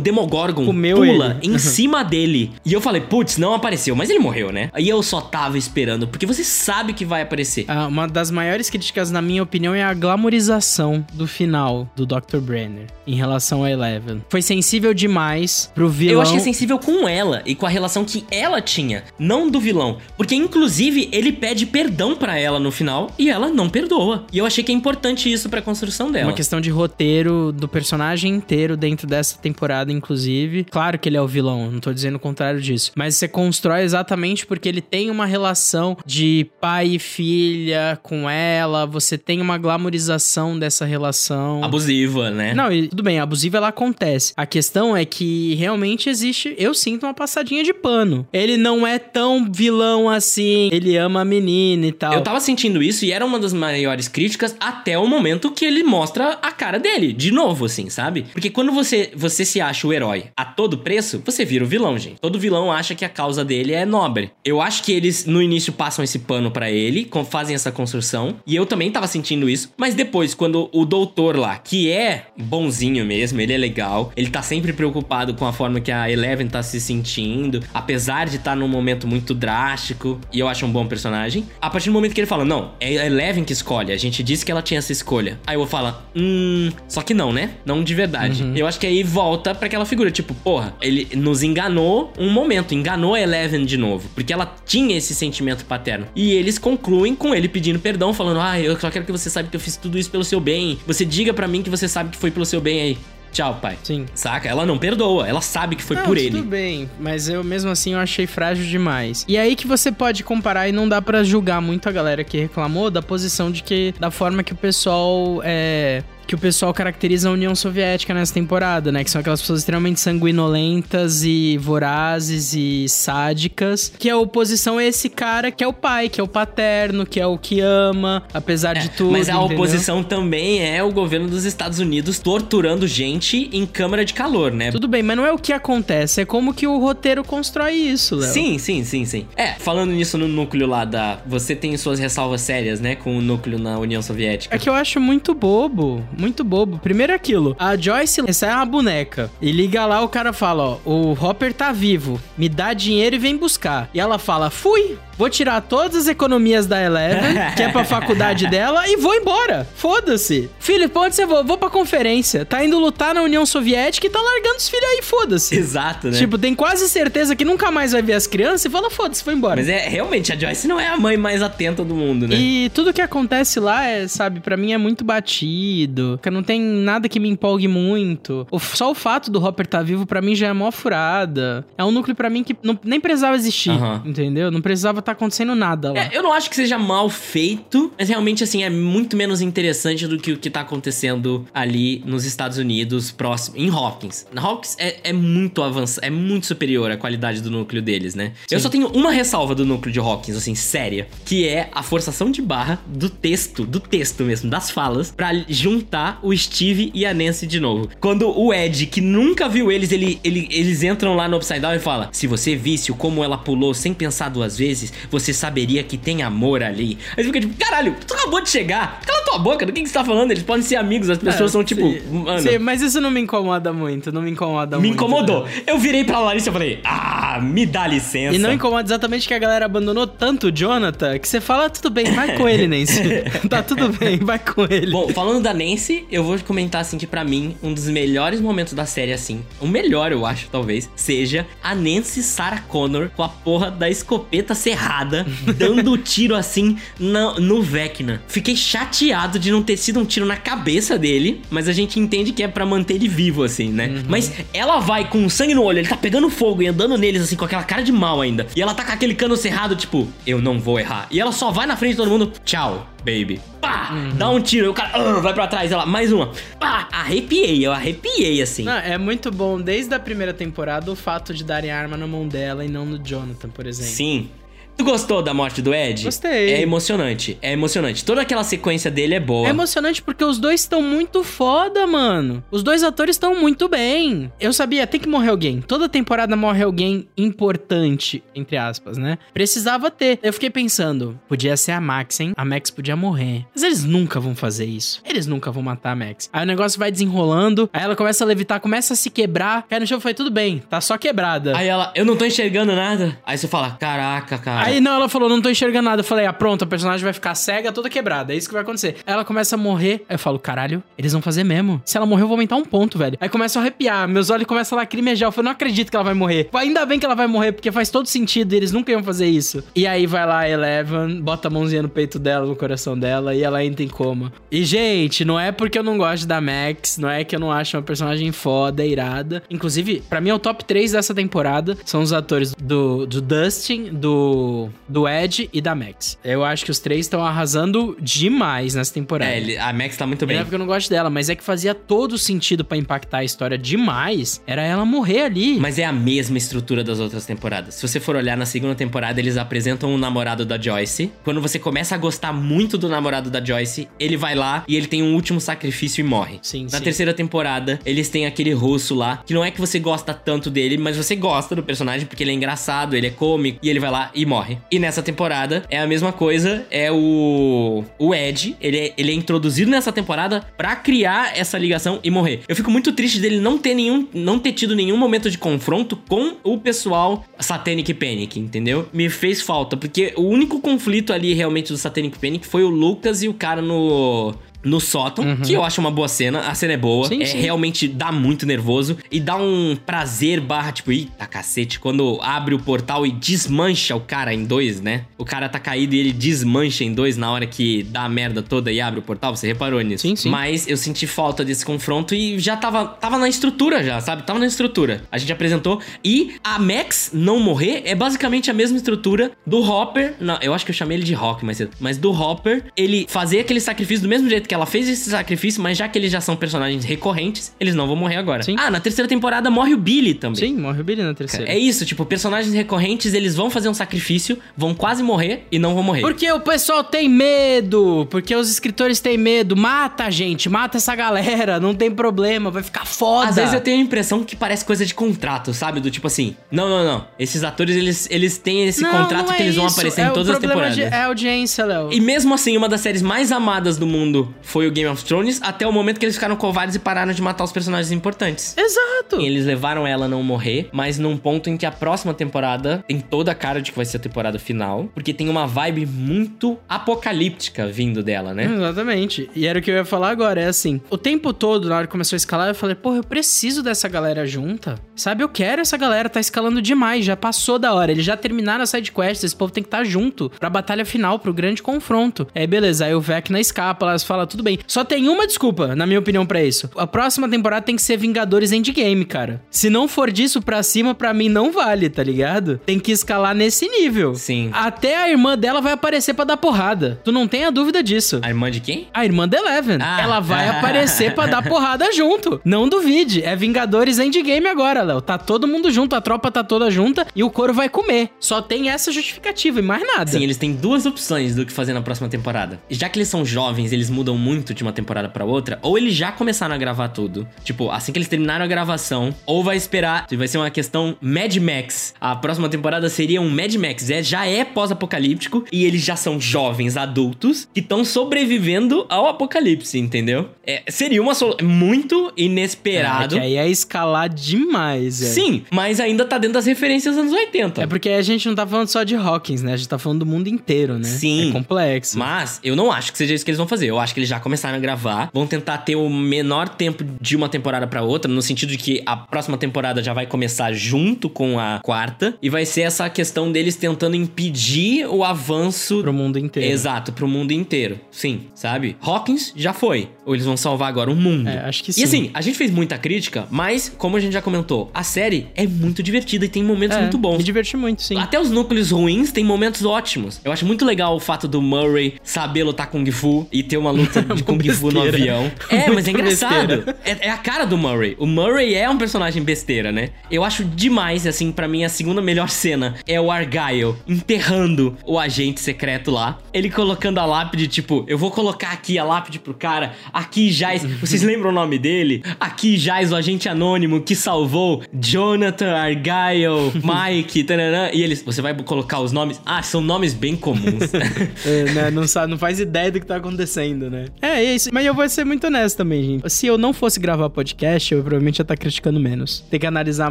Demogorgon Comeu pula ele. em cima dele. E eu falei, putz, não apareceu. Mas ele morreu, né? Aí eu só tava esperando, porque você sabe que vai aparecer. Ah, uma das maiores críticas, na minha opinião, é a glamorização do final do Dr. Brenner em relação a Eleven. Foi sensível demais pro vilão. Eu acho que é sensível com ela e com a relação que ela tinha, não do vilão. Porque, inclusive, ele pede perdão pra ela no final e ela não perdoa. E eu achei que é importante isso pra construção dela. Uma questão de roteiro do personagem inteiro dentro dessa temporada, inclusive. Claro que ele é o vilão, não tô dizendo o contrário disso. Mas você constrói exatamente porque ele tem uma relação de pai e filha com ela, você tem uma glamorização dessa relação. Abusiva, né? Não, e tudo bem, abusiva ela acontece. A questão é que realmente existe, eu sinto uma passadinha de pano. Ele não é tão vilão assim, ele ama a menina e tal. Eu tava sentindo isso e era uma das maiores críticas até o momento que ele mostra a cara dele, de novo, assim, sabe? Porque quando você, você se acha o herói a todo preço, você vira o vilão, gente. Todo vilão acha que a causa dele é nobre. Eu acho que eles no início passam esse pano pra ele, fazem essa construção, e eu também tava sentindo isso, mas depois, quando o doutor lá, que é bonzinho mesmo, ele é legal, ele tá sempre preocupado com a forma que a Eleven tá se sentindo, apesar de estar num momento muito drástico, e e eu acho um bom personagem. A partir do momento que ele fala, não, é a Eleven que escolhe, a gente disse que ela tinha essa escolha. Aí eu falo, hum, só que não, né? Não de verdade. Uhum. Eu acho que aí volta para aquela figura, tipo, porra, ele nos enganou um momento, enganou a Eleven de novo, porque ela tinha esse sentimento paterno. E eles concluem com ele pedindo perdão, falando, ah, eu só quero que você saiba que eu fiz tudo isso pelo seu bem. Você diga para mim que você sabe que foi pelo seu bem aí. Tchau, pai. Sim. Saca? Ela não perdoa, ela sabe que foi não, por tudo ele. Tudo bem, mas eu mesmo assim eu achei frágil demais. E aí que você pode comparar e não dá para julgar muito a galera que reclamou da posição de que da forma que o pessoal é que o pessoal caracteriza a União Soviética nessa temporada, né? Que são aquelas pessoas extremamente sanguinolentas e vorazes e sádicas. Que a oposição é esse cara que é o pai, que é o paterno, que é o que ama, apesar é, de tudo. Mas a entendeu? oposição também é o governo dos Estados Unidos torturando gente em câmara de calor, né? Tudo bem, mas não é o que acontece, é como que o roteiro constrói isso, Léo. Sim, sim, sim, sim. É, falando nisso no núcleo lá da. Você tem suas ressalvas sérias, né? Com o núcleo na União Soviética. É que eu acho muito bobo muito bobo. Primeiro é aquilo, a Joyce sai uma boneca e liga lá, o cara fala, ó, o Hopper tá vivo, me dá dinheiro e vem buscar. E ela fala, fui, vou tirar todas as economias da Eleven, [LAUGHS] que é pra faculdade dela, e vou embora. Foda-se. Filho, pra onde você vai? Vou pra conferência. Tá indo lutar na União Soviética e tá largando os filhos aí, foda-se. Exato, né? Tipo, tem quase certeza que nunca mais vai ver as crianças e fala, foda-se, foi embora. Mas é, realmente, a Joyce não é a mãe mais atenta do mundo, né? E tudo que acontece lá é, sabe, para mim é muito batido. Não tem nada que me empolgue muito. O, só o fato do Hopper estar tá vivo, para mim, já é mó furada. É um núcleo para mim que não, nem precisava existir, uhum. entendeu? Não precisava tá acontecendo nada lá. É, eu não acho que seja mal feito, mas realmente, assim, é muito menos interessante do que o que tá acontecendo ali nos Estados Unidos, próximo, em Hawkins. Hawkins é, é muito avançado, é muito superior a qualidade do núcleo deles, né? Sim. Eu só tenho uma ressalva do núcleo de Hawkins, assim, séria, que é a forçação de barra do texto, do texto mesmo, das falas, para juntar o Steve e a Nancy de novo. Quando o Ed, que nunca viu eles, ele, ele, eles entram lá no Upside Down e fala: Se você visse como ela pulou sem pensar duas vezes, você saberia que tem amor ali. Aí você fica tipo, caralho, tu acabou de chegar. Cala tua boca, do que, que você tá falando? Eles podem ser amigos, as pessoas é, são tipo. Sim, mano. Sim, mas isso não me incomoda muito, não me incomoda me muito. Me incomodou. Né? Eu virei pra Larissa e falei, ah, me dá licença. E não incomoda exatamente que a galera abandonou tanto o Jonathan que você fala, ah, tudo bem, vai com ele, Nancy. [LAUGHS] tá tudo bem, vai com ele. Bom, falando da Nancy, eu vou comentar assim que para mim, um dos melhores momentos da série, assim, o melhor, eu acho, talvez, seja a Nancy Sarah Connor com a porra da escopeta cerrada, [LAUGHS] dando tiro assim no, no Vecna. Fiquei chateado de não ter sido um tiro na cabeça dele, mas a gente entende que é para manter ele vivo, assim, né? Uhum. Mas ela vai com sangue no olho, ele tá pegando fogo e andando neles, assim, com aquela cara de mal ainda. E ela tá com aquele cano cerrado, tipo, eu não vou errar. E ela só vai na frente de todo mundo, tchau, baby. Pá! Uhum. Dá um tiro, e o cara uh, vai para trás, ela, mais uma. Pá! Arrepiei, eu arrepiei, assim. Não, é muito bom, desde a primeira temporada, o fato de darem arma na mão dela e não no Jonathan, por exemplo. Sim. Tu gostou da morte do Ed? Gostei. É emocionante. É emocionante. Toda aquela sequência dele é boa. É emocionante porque os dois estão muito foda, mano. Os dois atores estão muito bem. Eu sabia, tem que morrer alguém. Toda temporada morre alguém importante, entre aspas, né? Precisava ter. Eu fiquei pensando, podia ser a Max, hein? A Max podia morrer. Mas eles nunca vão fazer isso. Eles nunca vão matar a Max. Aí o negócio vai desenrolando, aí ela começa a levitar, começa a se quebrar. Cai no chão, foi tudo bem, tá só quebrada. Aí ela, eu não tô enxergando nada. Aí você fala, caraca, cara. Aí não, ela falou, não tô enxergando nada. Eu falei, ah, pronto, a personagem vai ficar cega, toda quebrada. É isso que vai acontecer. Ela começa a morrer. Aí eu falo, caralho, eles vão fazer mesmo. Se ela morrer, eu vou aumentar um ponto, velho. Aí começa a arrepiar, meus olhos começam a lacrimejar. Eu falei, não acredito que ela vai morrer. Ainda bem que ela vai morrer, porque faz todo sentido, eles nunca iam fazer isso. E aí vai lá Eleven, bota a mãozinha no peito dela, no coração dela, e ela entra em coma. E, gente, não é porque eu não gosto da Max, não é que eu não acho uma personagem foda, irada. Inclusive, para mim é o top 3 dessa temporada. São os atores do, do Dustin, do, do Ed e da Max. Eu acho que os três estão arrasando demais nessa temporada. É, ele, a Max tá muito bem. Não é porque eu não gosto dela, mas é que fazia todo sentido para impactar a história demais. Era ela morrer ali. Mas é a mesma estrutura das outras temporadas. Se você for olhar na segunda temporada, eles apresentam o um namorado da Joyce. Quando você começa a gostar muito do namorado da Joyce, ele vai lá e ele tem um último sacrifício e morre. Sim, na sim. terceira temporada, eles têm aquele russo lá, que não é que você gosta tanto dele, mas você gosta do personagem porque ele é engraçado, ele é cômico, e ele vai lá e morre. Morre. E nessa temporada é a mesma coisa, é o o Ed, ele é, ele é introduzido nessa temporada para criar essa ligação e morrer. Eu fico muito triste dele não ter nenhum não ter tido nenhum momento de confronto com o pessoal Satanic Panic, entendeu? Me fez falta, porque o único conflito ali realmente do Satanic Panic foi o Lucas e o cara no no sótão, uhum. que eu acho uma boa cena. A cena é boa, sim, é sim. realmente dá muito nervoso e dá um prazer barra tipo, eita cacete, quando abre o portal e desmancha o cara em dois, né? O cara tá caído e ele desmancha em dois na hora que dá a merda toda e abre o portal, você reparou nisso? Sim, sim. Mas eu senti falta desse confronto e já tava, tava na estrutura já, sabe? Tava na estrutura. A gente apresentou e a Max não morrer é basicamente a mesma estrutura do Hopper, não, eu acho que eu chamei ele de Rock mais cedo, mas do Hopper, ele fazer aquele sacrifício do mesmo jeito que ela fez esse sacrifício, mas já que eles já são personagens recorrentes, eles não vão morrer agora. Sim. Ah, na terceira temporada morre o Billy também. Sim, morre o Billy na terceira. É isso, tipo, personagens recorrentes, eles vão fazer um sacrifício, vão quase morrer e não vão morrer. Porque o pessoal tem medo, porque os escritores têm medo. Mata a gente, mata essa galera, não tem problema, vai ficar foda. Às vezes eu tenho a impressão que parece coisa de contrato, sabe? Do tipo assim, não, não, não. Esses atores, eles, eles têm esse não, contrato não é que eles isso. vão aparecer é em todas as temporadas. De, é audiência, Léo. E mesmo assim, uma das séries mais amadas do mundo foi o Game of Thrones até o momento que eles ficaram covardes e pararam de matar os personagens importantes. Exato! E eles levaram ela a não morrer, mas num ponto em que a próxima temporada tem toda a cara de que vai ser a temporada final, porque tem uma vibe muito apocalíptica vindo dela, né? Exatamente. E era o que eu ia falar agora, é assim, o tempo todo, na hora que começou a escalar, eu falei, porra, eu preciso dessa galera junta. Sabe, eu quero essa galera, tá escalando demais, já passou da hora. Eles já terminaram a side quest, esse povo tem que estar tá junto pra batalha final, pro grande confronto. Aí beleza, aí o Vecna escapa, elas falam, tudo bem. Só tem uma desculpa, na minha opinião, para isso. A próxima temporada tem que ser Vingadores Endgame, cara. Se não for disso pra cima, pra mim não vale, tá ligado? Tem que escalar nesse nível. Sim. Até a irmã dela vai aparecer para dar porrada. Tu não tem a dúvida disso. A irmã de quem? A irmã da Eleven. Ah. Ela vai [LAUGHS] aparecer para dar porrada junto. Não duvide. É Vingadores Endgame agora, Léo. Tá todo mundo junto, a tropa tá toda junta e o couro vai comer. Só tem essa justificativa e mais nada. Sim, eles têm duas opções do que fazer na próxima temporada. Já que eles são jovens, eles mudam muito de uma temporada para outra, ou eles já começaram a gravar tudo. Tipo, assim que eles terminaram a gravação, ou vai esperar, vai ser uma questão Mad Max. A próxima temporada seria um Mad Max, é, já é pós-apocalíptico e eles já são jovens adultos que estão sobrevivendo ao apocalipse, entendeu? É, seria uma solução muito inesperado. É, que aí é escalar demais, é. Sim, mas ainda tá dentro das referências dos anos 80. É porque a gente não tá falando só de Hawkins, né? A gente tá falando do mundo inteiro, né? Sim. É complexo. Mas eu não acho que seja isso que eles vão fazer. Eu acho que eles já começaram a gravar, vão tentar ter o menor tempo de uma temporada para outra, no sentido de que a próxima temporada já vai começar junto com a quarta e vai ser essa questão deles tentando impedir o avanço pro mundo inteiro. Exato, pro mundo inteiro. Sim, sabe? Hawkins já foi. Ou eles vão salvar agora o mundo. É, acho que sim. E assim, a gente fez muita crítica, mas como a gente já comentou, a série é muito divertida e tem momentos é, muito bons. Me diverti muito, sim. Até os núcleos ruins tem momentos ótimos. Eu acho muito legal o fato do Murray saber lutar Kung Fu e ter uma luta de [LAUGHS] Kung Fu no avião. É, mas é engraçado. É, é, a cara do Murray. O Murray é um personagem besteira, né? Eu acho demais, assim, para mim, a segunda melhor cena é o Argyle enterrando o agente secreto lá. Ele colocando a lápide, tipo, eu vou colocar aqui a lápide pro cara. Aqui jaz. [LAUGHS] Vocês lembram o nome dele? Aqui jaz o agente anônimo que salvou Jonathan, Argyle, Mike, tanana. E eles, você vai colocar os nomes? Ah, são nomes bem comuns. [LAUGHS] é, né? não, sabe, não faz ideia do que tá acontecendo, né? É, é isso. Mas eu vou ser muito honesto também, gente. Se eu não fosse gravar podcast, eu provavelmente ia estar tá criticando menos. Tem que analisar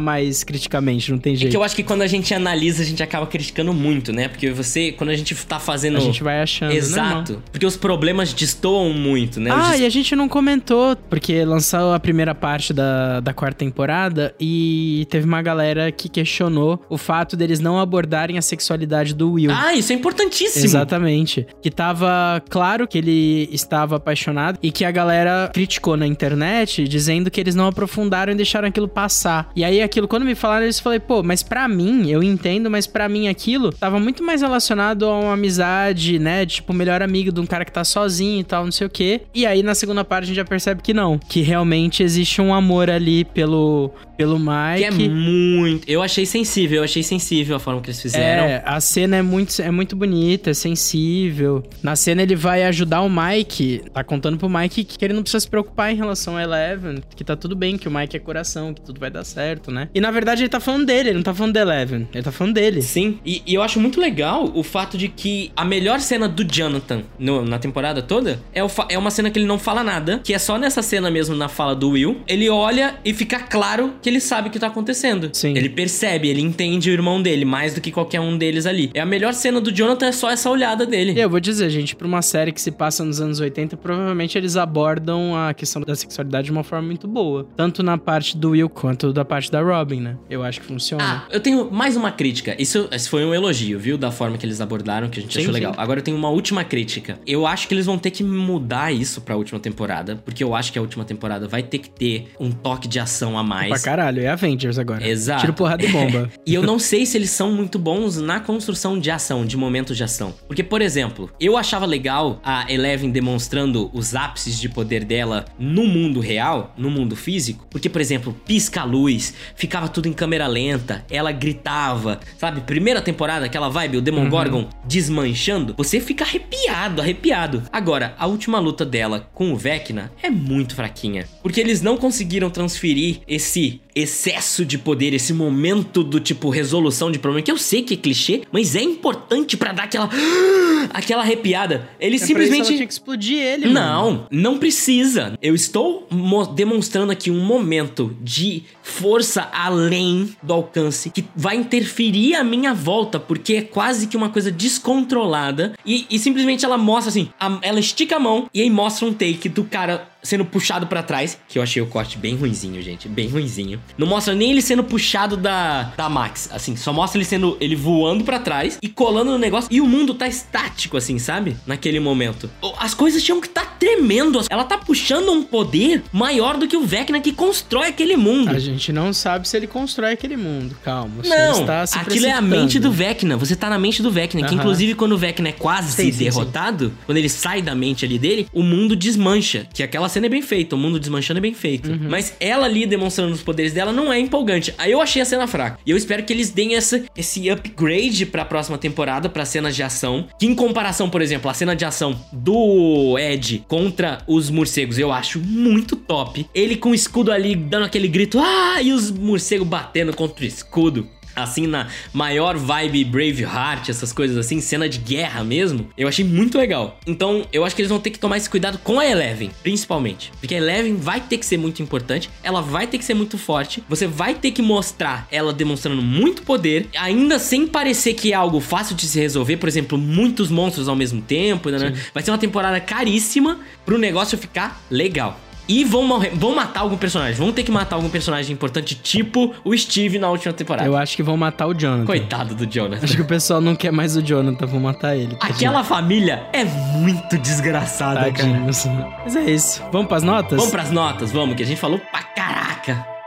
mais criticamente, não tem jeito. É que eu acho que quando a gente analisa, a gente acaba criticando muito, né? Porque você, quando a gente tá fazendo. A gente vai achando. Exato. Normal. Porque os problemas destoam muito, né? Ah, e a gente não comentou, porque lançou a primeira parte da, da quarta temporada e teve uma galera que questionou o fato deles não abordarem a sexualidade do Will. Ah, isso é importantíssimo. Exatamente. Que tava claro que ele estava apaixonado e que a galera criticou na internet dizendo que eles não aprofundaram e deixaram aquilo passar. E aí aquilo, quando me falaram, eles falei, pô, mas para mim, eu entendo, mas para mim aquilo tava muito mais relacionado a uma amizade, né? Tipo, melhor amigo de um cara que tá sozinho e tal, não sei o quê. E aí na segunda parte a gente já percebe que não, que realmente existe um amor ali pelo pelo Mike. Que é muito. Eu achei sensível, eu achei sensível a forma que eles fizeram. É, a cena é muito, é muito bonita, é sensível. Na cena ele vai ajudar o Mike ele tá contando pro Mike que ele não precisa se preocupar em relação a Eleven, que tá tudo bem, que o Mike é coração, que tudo vai dar certo, né? E na verdade ele tá falando dele, ele não tá falando da Eleven, ele tá falando dele. Sim, e, e eu acho muito legal o fato de que a melhor cena do Jonathan no, na temporada toda é, o, é uma cena que ele não fala nada, que é só nessa cena mesmo, na fala do Will. Ele olha e fica claro que ele sabe o que tá acontecendo. Sim. Ele percebe, ele entende o irmão dele mais do que qualquer um deles ali. É a melhor cena do Jonathan, é só essa olhada dele. E eu vou dizer, gente, pra uma série que se passa nos anos 80, provavelmente eles abordam a questão da sexualidade de uma forma muito boa. Tanto na parte do Will quanto da parte da Robin, né? Eu acho que funciona. Ah, eu tenho mais uma crítica. Isso, esse foi um elogio, viu? Da forma que eles abordaram, que a gente sim, achou legal. Sim. Agora eu tenho uma última crítica. Eu acho que eles vão ter que mudar isso pra última temporada, porque eu acho que a última temporada vai ter que ter um toque de ação a mais. Pra caralho, é Avengers agora. Exato. Tiro porrada e bomba. [LAUGHS] e eu não sei se eles são muito bons na construção de ação, de momentos de ação. Porque, por exemplo, eu achava legal a Eleven demonstrando os ápices de poder dela no mundo real, no mundo físico. Porque, por exemplo, pisca a luz, ficava tudo em câmera lenta, ela gritava, sabe? Primeira temporada, aquela vibe, o Demogorgon uhum. desmanchando, você fica arrepiado, arrepiado. Agora, a última luta dela com o Vecna é muito fraquinha. Porque eles não conseguiram transferir esse excesso de poder, esse momento do tipo resolução de problema, que eu sei que é clichê, mas é importante para dar aquela [GASPS] aquela arrepiada. Ele é simplesmente tinha que explodir ele. Não, mano. não precisa. Eu estou demonstrando aqui um momento de força além do alcance que vai interferir a minha volta, porque é quase que uma coisa descontrolada e, e simplesmente ela mostra assim, a, ela estica a mão e aí mostra um take do cara sendo puxado para trás, que eu achei o corte bem ruinzinho, gente, bem ruinzinho. Não mostra nem ele sendo puxado da, da Max, assim, só mostra ele sendo ele voando para trás e colando no negócio e o mundo tá estático assim, sabe? Naquele momento. As coisas tinham que tá tremendo. Ela tá puxando um poder maior do que o Vecna que constrói aquele mundo. A gente não sabe se ele constrói aquele mundo, calma. Não, aquilo é a mente do Vecna. Você tá na mente do Vecna, que inclusive quando o Vecna é quase sim, sim, derrotado, sim. quando ele sai da mente ali dele, o mundo desmancha, que aquela cena é bem feita, o mundo desmanchando é bem feito. Uhum. Mas ela ali demonstrando os poderes dela não é empolgante. Aí eu achei a cena fraca. E eu espero que eles deem essa, esse upgrade pra próxima temporada, pra cenas de ação. Que em comparação, por exemplo, a cena de ação do Ed contra os morcegos, eu acho muito top. Ele com o escudo ali dando aquele grito, ah, e os morcegos batendo contra o escudo assim na maior vibe Braveheart, essas coisas assim, cena de guerra mesmo, eu achei muito legal. Então, eu acho que eles vão ter que tomar esse cuidado com a Eleven, principalmente. Porque a Eleven vai ter que ser muito importante, ela vai ter que ser muito forte, você vai ter que mostrar ela demonstrando muito poder, ainda sem parecer que é algo fácil de se resolver, por exemplo, muitos monstros ao mesmo tempo, né? Vai ser uma temporada caríssima pro negócio ficar legal. E vão, morrer, vão matar algum personagem. Vão ter que matar algum personagem importante, tipo o Steve na última temporada. Eu acho que vão matar o Jonathan. Coitado do Jonathan. Acho que o pessoal não quer mais o Jonathan, vão matar ele. Tadinho. Aquela família é muito desgraçada, Tadinhos. cara. Mas é isso. Vamos pras notas? Vamos pras notas, vamos, que a gente falou pra caraca.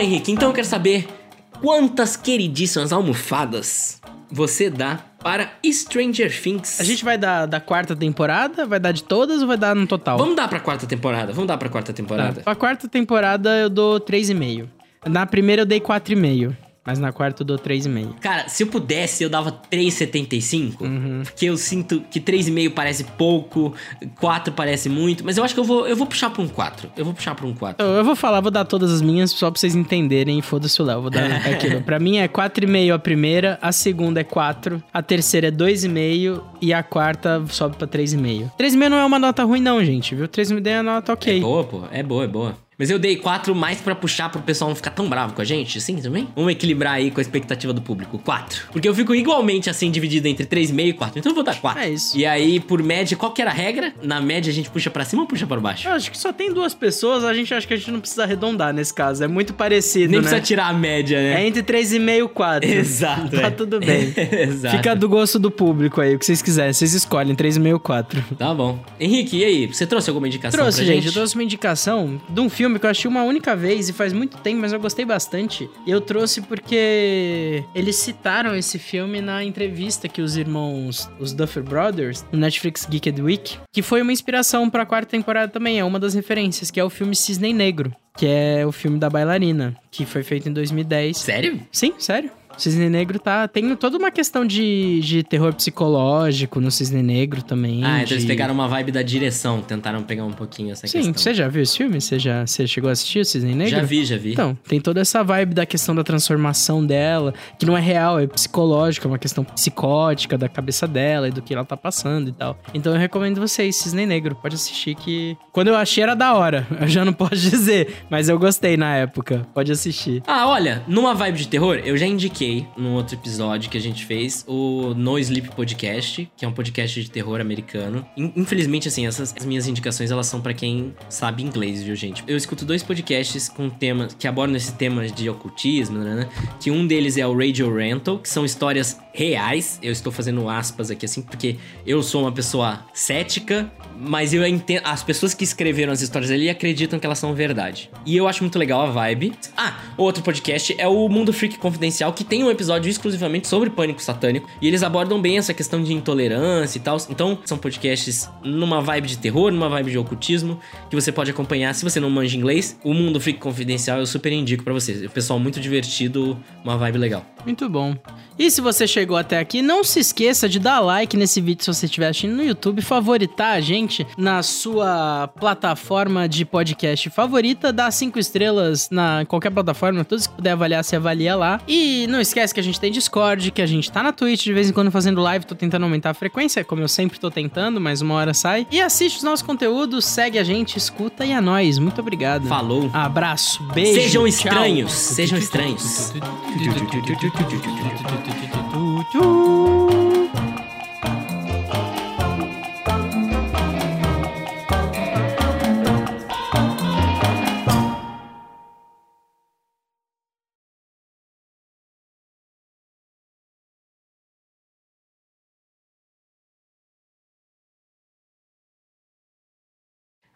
Bora, Henrique, então eu quero saber quantas queridíssimas almofadas você dá para Stranger Things. A gente vai dar da quarta temporada? Vai dar de todas ou vai dar no total? Vamos dar pra quarta temporada. Vamos dar pra quarta temporada. Tá. Pra quarta temporada eu dou 3,5. Na primeira eu dei 4,5. Mas na quarta eu dou 3,5. Cara, se eu pudesse, eu dava 3,75. Uhum. Porque eu sinto que 3,5 parece pouco, 4 parece muito. Mas eu acho que eu vou, eu vou puxar pra um 4. Eu vou puxar pra um 4. Eu, eu vou falar, vou dar todas as minhas só pra vocês entenderem. Foda-se o Léo, vou dar [LAUGHS] aquilo. Pra mim é 4,5 a primeira, a segunda é 4, a terceira é 2,5 e a quarta sobe pra 3,5. 3,5 não é uma nota ruim, não, gente, viu? 3,5 é uma nota ok. É boa, pô. É boa, é boa. Mas eu dei 4 mais para puxar pro pessoal não ficar tão bravo com a gente, assim também. Vamos equilibrar aí com a expectativa do público. 4. Porque eu fico igualmente assim dividido entre 3,5 e 4. Então eu vou dar 4. É isso. E aí, por média, qual que era a regra? Na média a gente puxa para cima ou puxa para baixo? Eu acho que só tem duas pessoas, a gente acha que a gente não precisa arredondar nesse caso. É muito parecido, Nem né? precisa tirar a média, né? É entre 3,5 e 4. [LAUGHS] Exato. Tá é. tudo bem. [LAUGHS] Exato. Fica do gosto do público aí, o que vocês quiserem. Vocês escolhem 3,5 ou 4. Tá bom. Henrique, e aí? Você trouxe alguma indicação trouxe, pra gente? gente? Eu trouxe uma indicação de um filme filme que eu achei uma única vez e faz muito tempo, mas eu gostei bastante. E eu trouxe porque eles citaram esse filme na entrevista que os irmãos, os Duffer Brothers, no Netflix Geeked Week, que foi uma inspiração para a quarta temporada também, é uma das referências, que é o filme Cisne Negro, que é o filme da bailarina, que foi feito em 2010. Sério? Sim, sério. Cisne Negro tá. Tem toda uma questão de, de terror psicológico no Cisne Negro também. Ah, de... então eles pegaram uma vibe da direção, tentaram pegar um pouquinho essa Sim, questão. você já viu esse filme? Você já você chegou a assistir o Cisne Negro? Já vi, já vi. Então, tem toda essa vibe da questão da transformação dela, que não é real, é psicológica, é uma questão psicótica da cabeça dela e do que ela tá passando e tal. Então eu recomendo vocês, Cisne Negro, pode assistir que. Quando eu achei era da hora, [LAUGHS] eu já não posso [LAUGHS] dizer, mas eu gostei na época, pode assistir. Ah, olha, numa vibe de terror, eu já indiquei num outro episódio que a gente fez o No Sleep Podcast, que é um podcast de terror americano. In- Infelizmente, assim, essas as minhas indicações elas são pra quem sabe inglês, viu, gente? Eu escuto dois podcasts com temas que abordam esse tema de ocultismo, né? Que um deles é o Radio Rental, que são histórias reais. Eu estou fazendo aspas aqui assim porque eu sou uma pessoa cética, mas eu entendo as pessoas que escreveram as histórias ali acreditam que elas são verdade. E eu acho muito legal a vibe. Ah, outro podcast é o Mundo Freak Confidencial, que tem um episódio exclusivamente sobre pânico satânico e eles abordam bem essa questão de intolerância e tal. Então, são podcasts numa vibe de terror, numa vibe de ocultismo, que você pode acompanhar se você não manja inglês. O Mundo Freak Confidencial eu super indico pra vocês. O pessoal muito divertido, uma vibe legal. Muito bom. E se você chegou até aqui, não se esqueça de dar like nesse vídeo se você estiver assistindo no YouTube, favoritar a gente na sua plataforma de podcast favorita, dar cinco estrelas na qualquer plataforma, todos que puder avaliar, se avalia lá. E não esquece que a gente tem Discord, que a gente tá na Twitch de vez em quando fazendo live, tô tentando aumentar a frequência, como eu sempre tô tentando, mas uma hora sai. E assiste os nossos conteúdos, segue a gente, escuta e é nóis. Muito obrigado. Falou. Abraço, beijo. Sejam tchau. estranhos, sejam estranhos. [LAUGHS]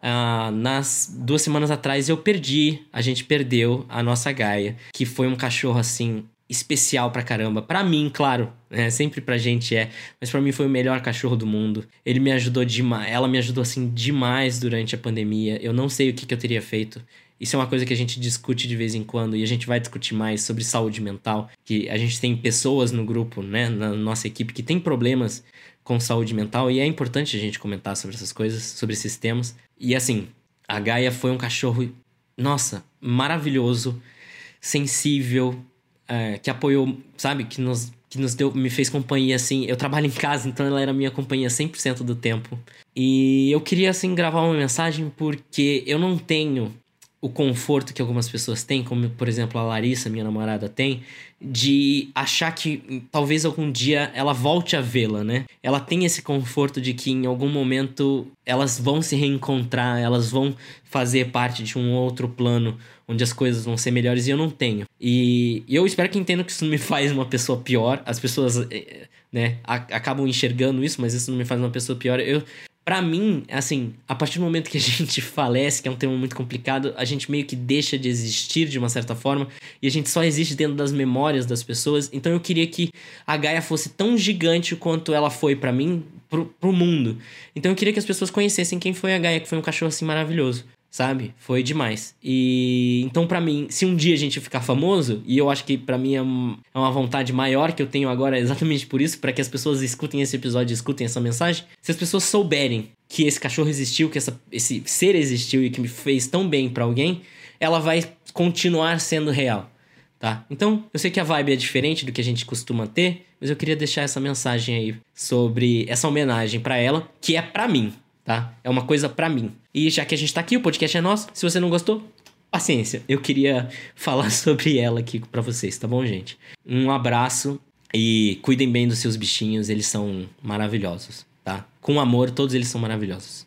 Ah, nas duas semanas atrás eu perdi, a gente perdeu a nossa Gaia, que foi um cachorro assim especial pra caramba. Pra mim, claro, né? Sempre pra gente é, mas pra mim foi o melhor cachorro do mundo. Ele me ajudou demais, ela me ajudou assim demais durante a pandemia. Eu não sei o que, que eu teria feito. Isso é uma coisa que a gente discute de vez em quando e a gente vai discutir mais sobre saúde mental, que a gente tem pessoas no grupo, né, na nossa equipe que tem problemas com saúde mental e é importante a gente comentar sobre essas coisas, sobre esses temas. E assim, a Gaia foi um cachorro, nossa, maravilhoso, sensível, é, que apoiou, sabe, que nos, que nos deu, me fez companhia assim. Eu trabalho em casa, então ela era minha companhia 100% do tempo. E eu queria assim gravar uma mensagem porque eu não tenho o conforto que algumas pessoas têm, como por exemplo a Larissa, minha namorada, tem, de achar que talvez algum dia ela volte a vê-la, né? Ela tem esse conforto de que em algum momento elas vão se reencontrar, elas vão fazer parte de um outro plano onde as coisas vão ser melhores e eu não tenho. E eu espero que entendam que isso não me [LAUGHS] faz uma pessoa pior. As pessoas, eh, né, a- acabam enxergando isso, mas isso não me faz uma pessoa pior. Eu Pra mim, assim, a partir do momento que a [LAUGHS] gente falece, que é um tema muito complicado, a gente meio que deixa de existir de uma certa forma e a gente só existe dentro das memórias das pessoas. Então eu queria que a Gaia fosse tão gigante quanto ela foi pra mim, pro, pro mundo. Então eu queria que as pessoas conhecessem quem foi a Gaia, que foi um cachorro assim maravilhoso. Sabe? Foi demais. E então, pra mim, se um dia a gente ficar famoso, e eu acho que pra mim é, é uma vontade maior que eu tenho agora, [LAUGHS] exatamente por isso, pra que as pessoas escutem esse episódio, escutem essa mensagem, se as pessoas souberem que esse cachorro existiu, que essa, esse ser existiu e que me fez tão bem pra alguém, ela vai continuar sendo real. Tá? Então, eu sei que a vibe é diferente do que a gente costuma ter, mas eu queria deixar essa mensagem aí sobre essa homenagem pra ela, que é pra mim, tá? É uma coisa pra mim. E já que a gente tá aqui, o podcast é nosso. Se você não gostou, paciência. Eu queria [LAUGHS] falar sobre ela aqui pra vocês, tá bom, gente? Um abraço e cuidem bem dos seus bichinhos, eles são maravilhosos, tá? Com amor, todos eles são maravilhosos.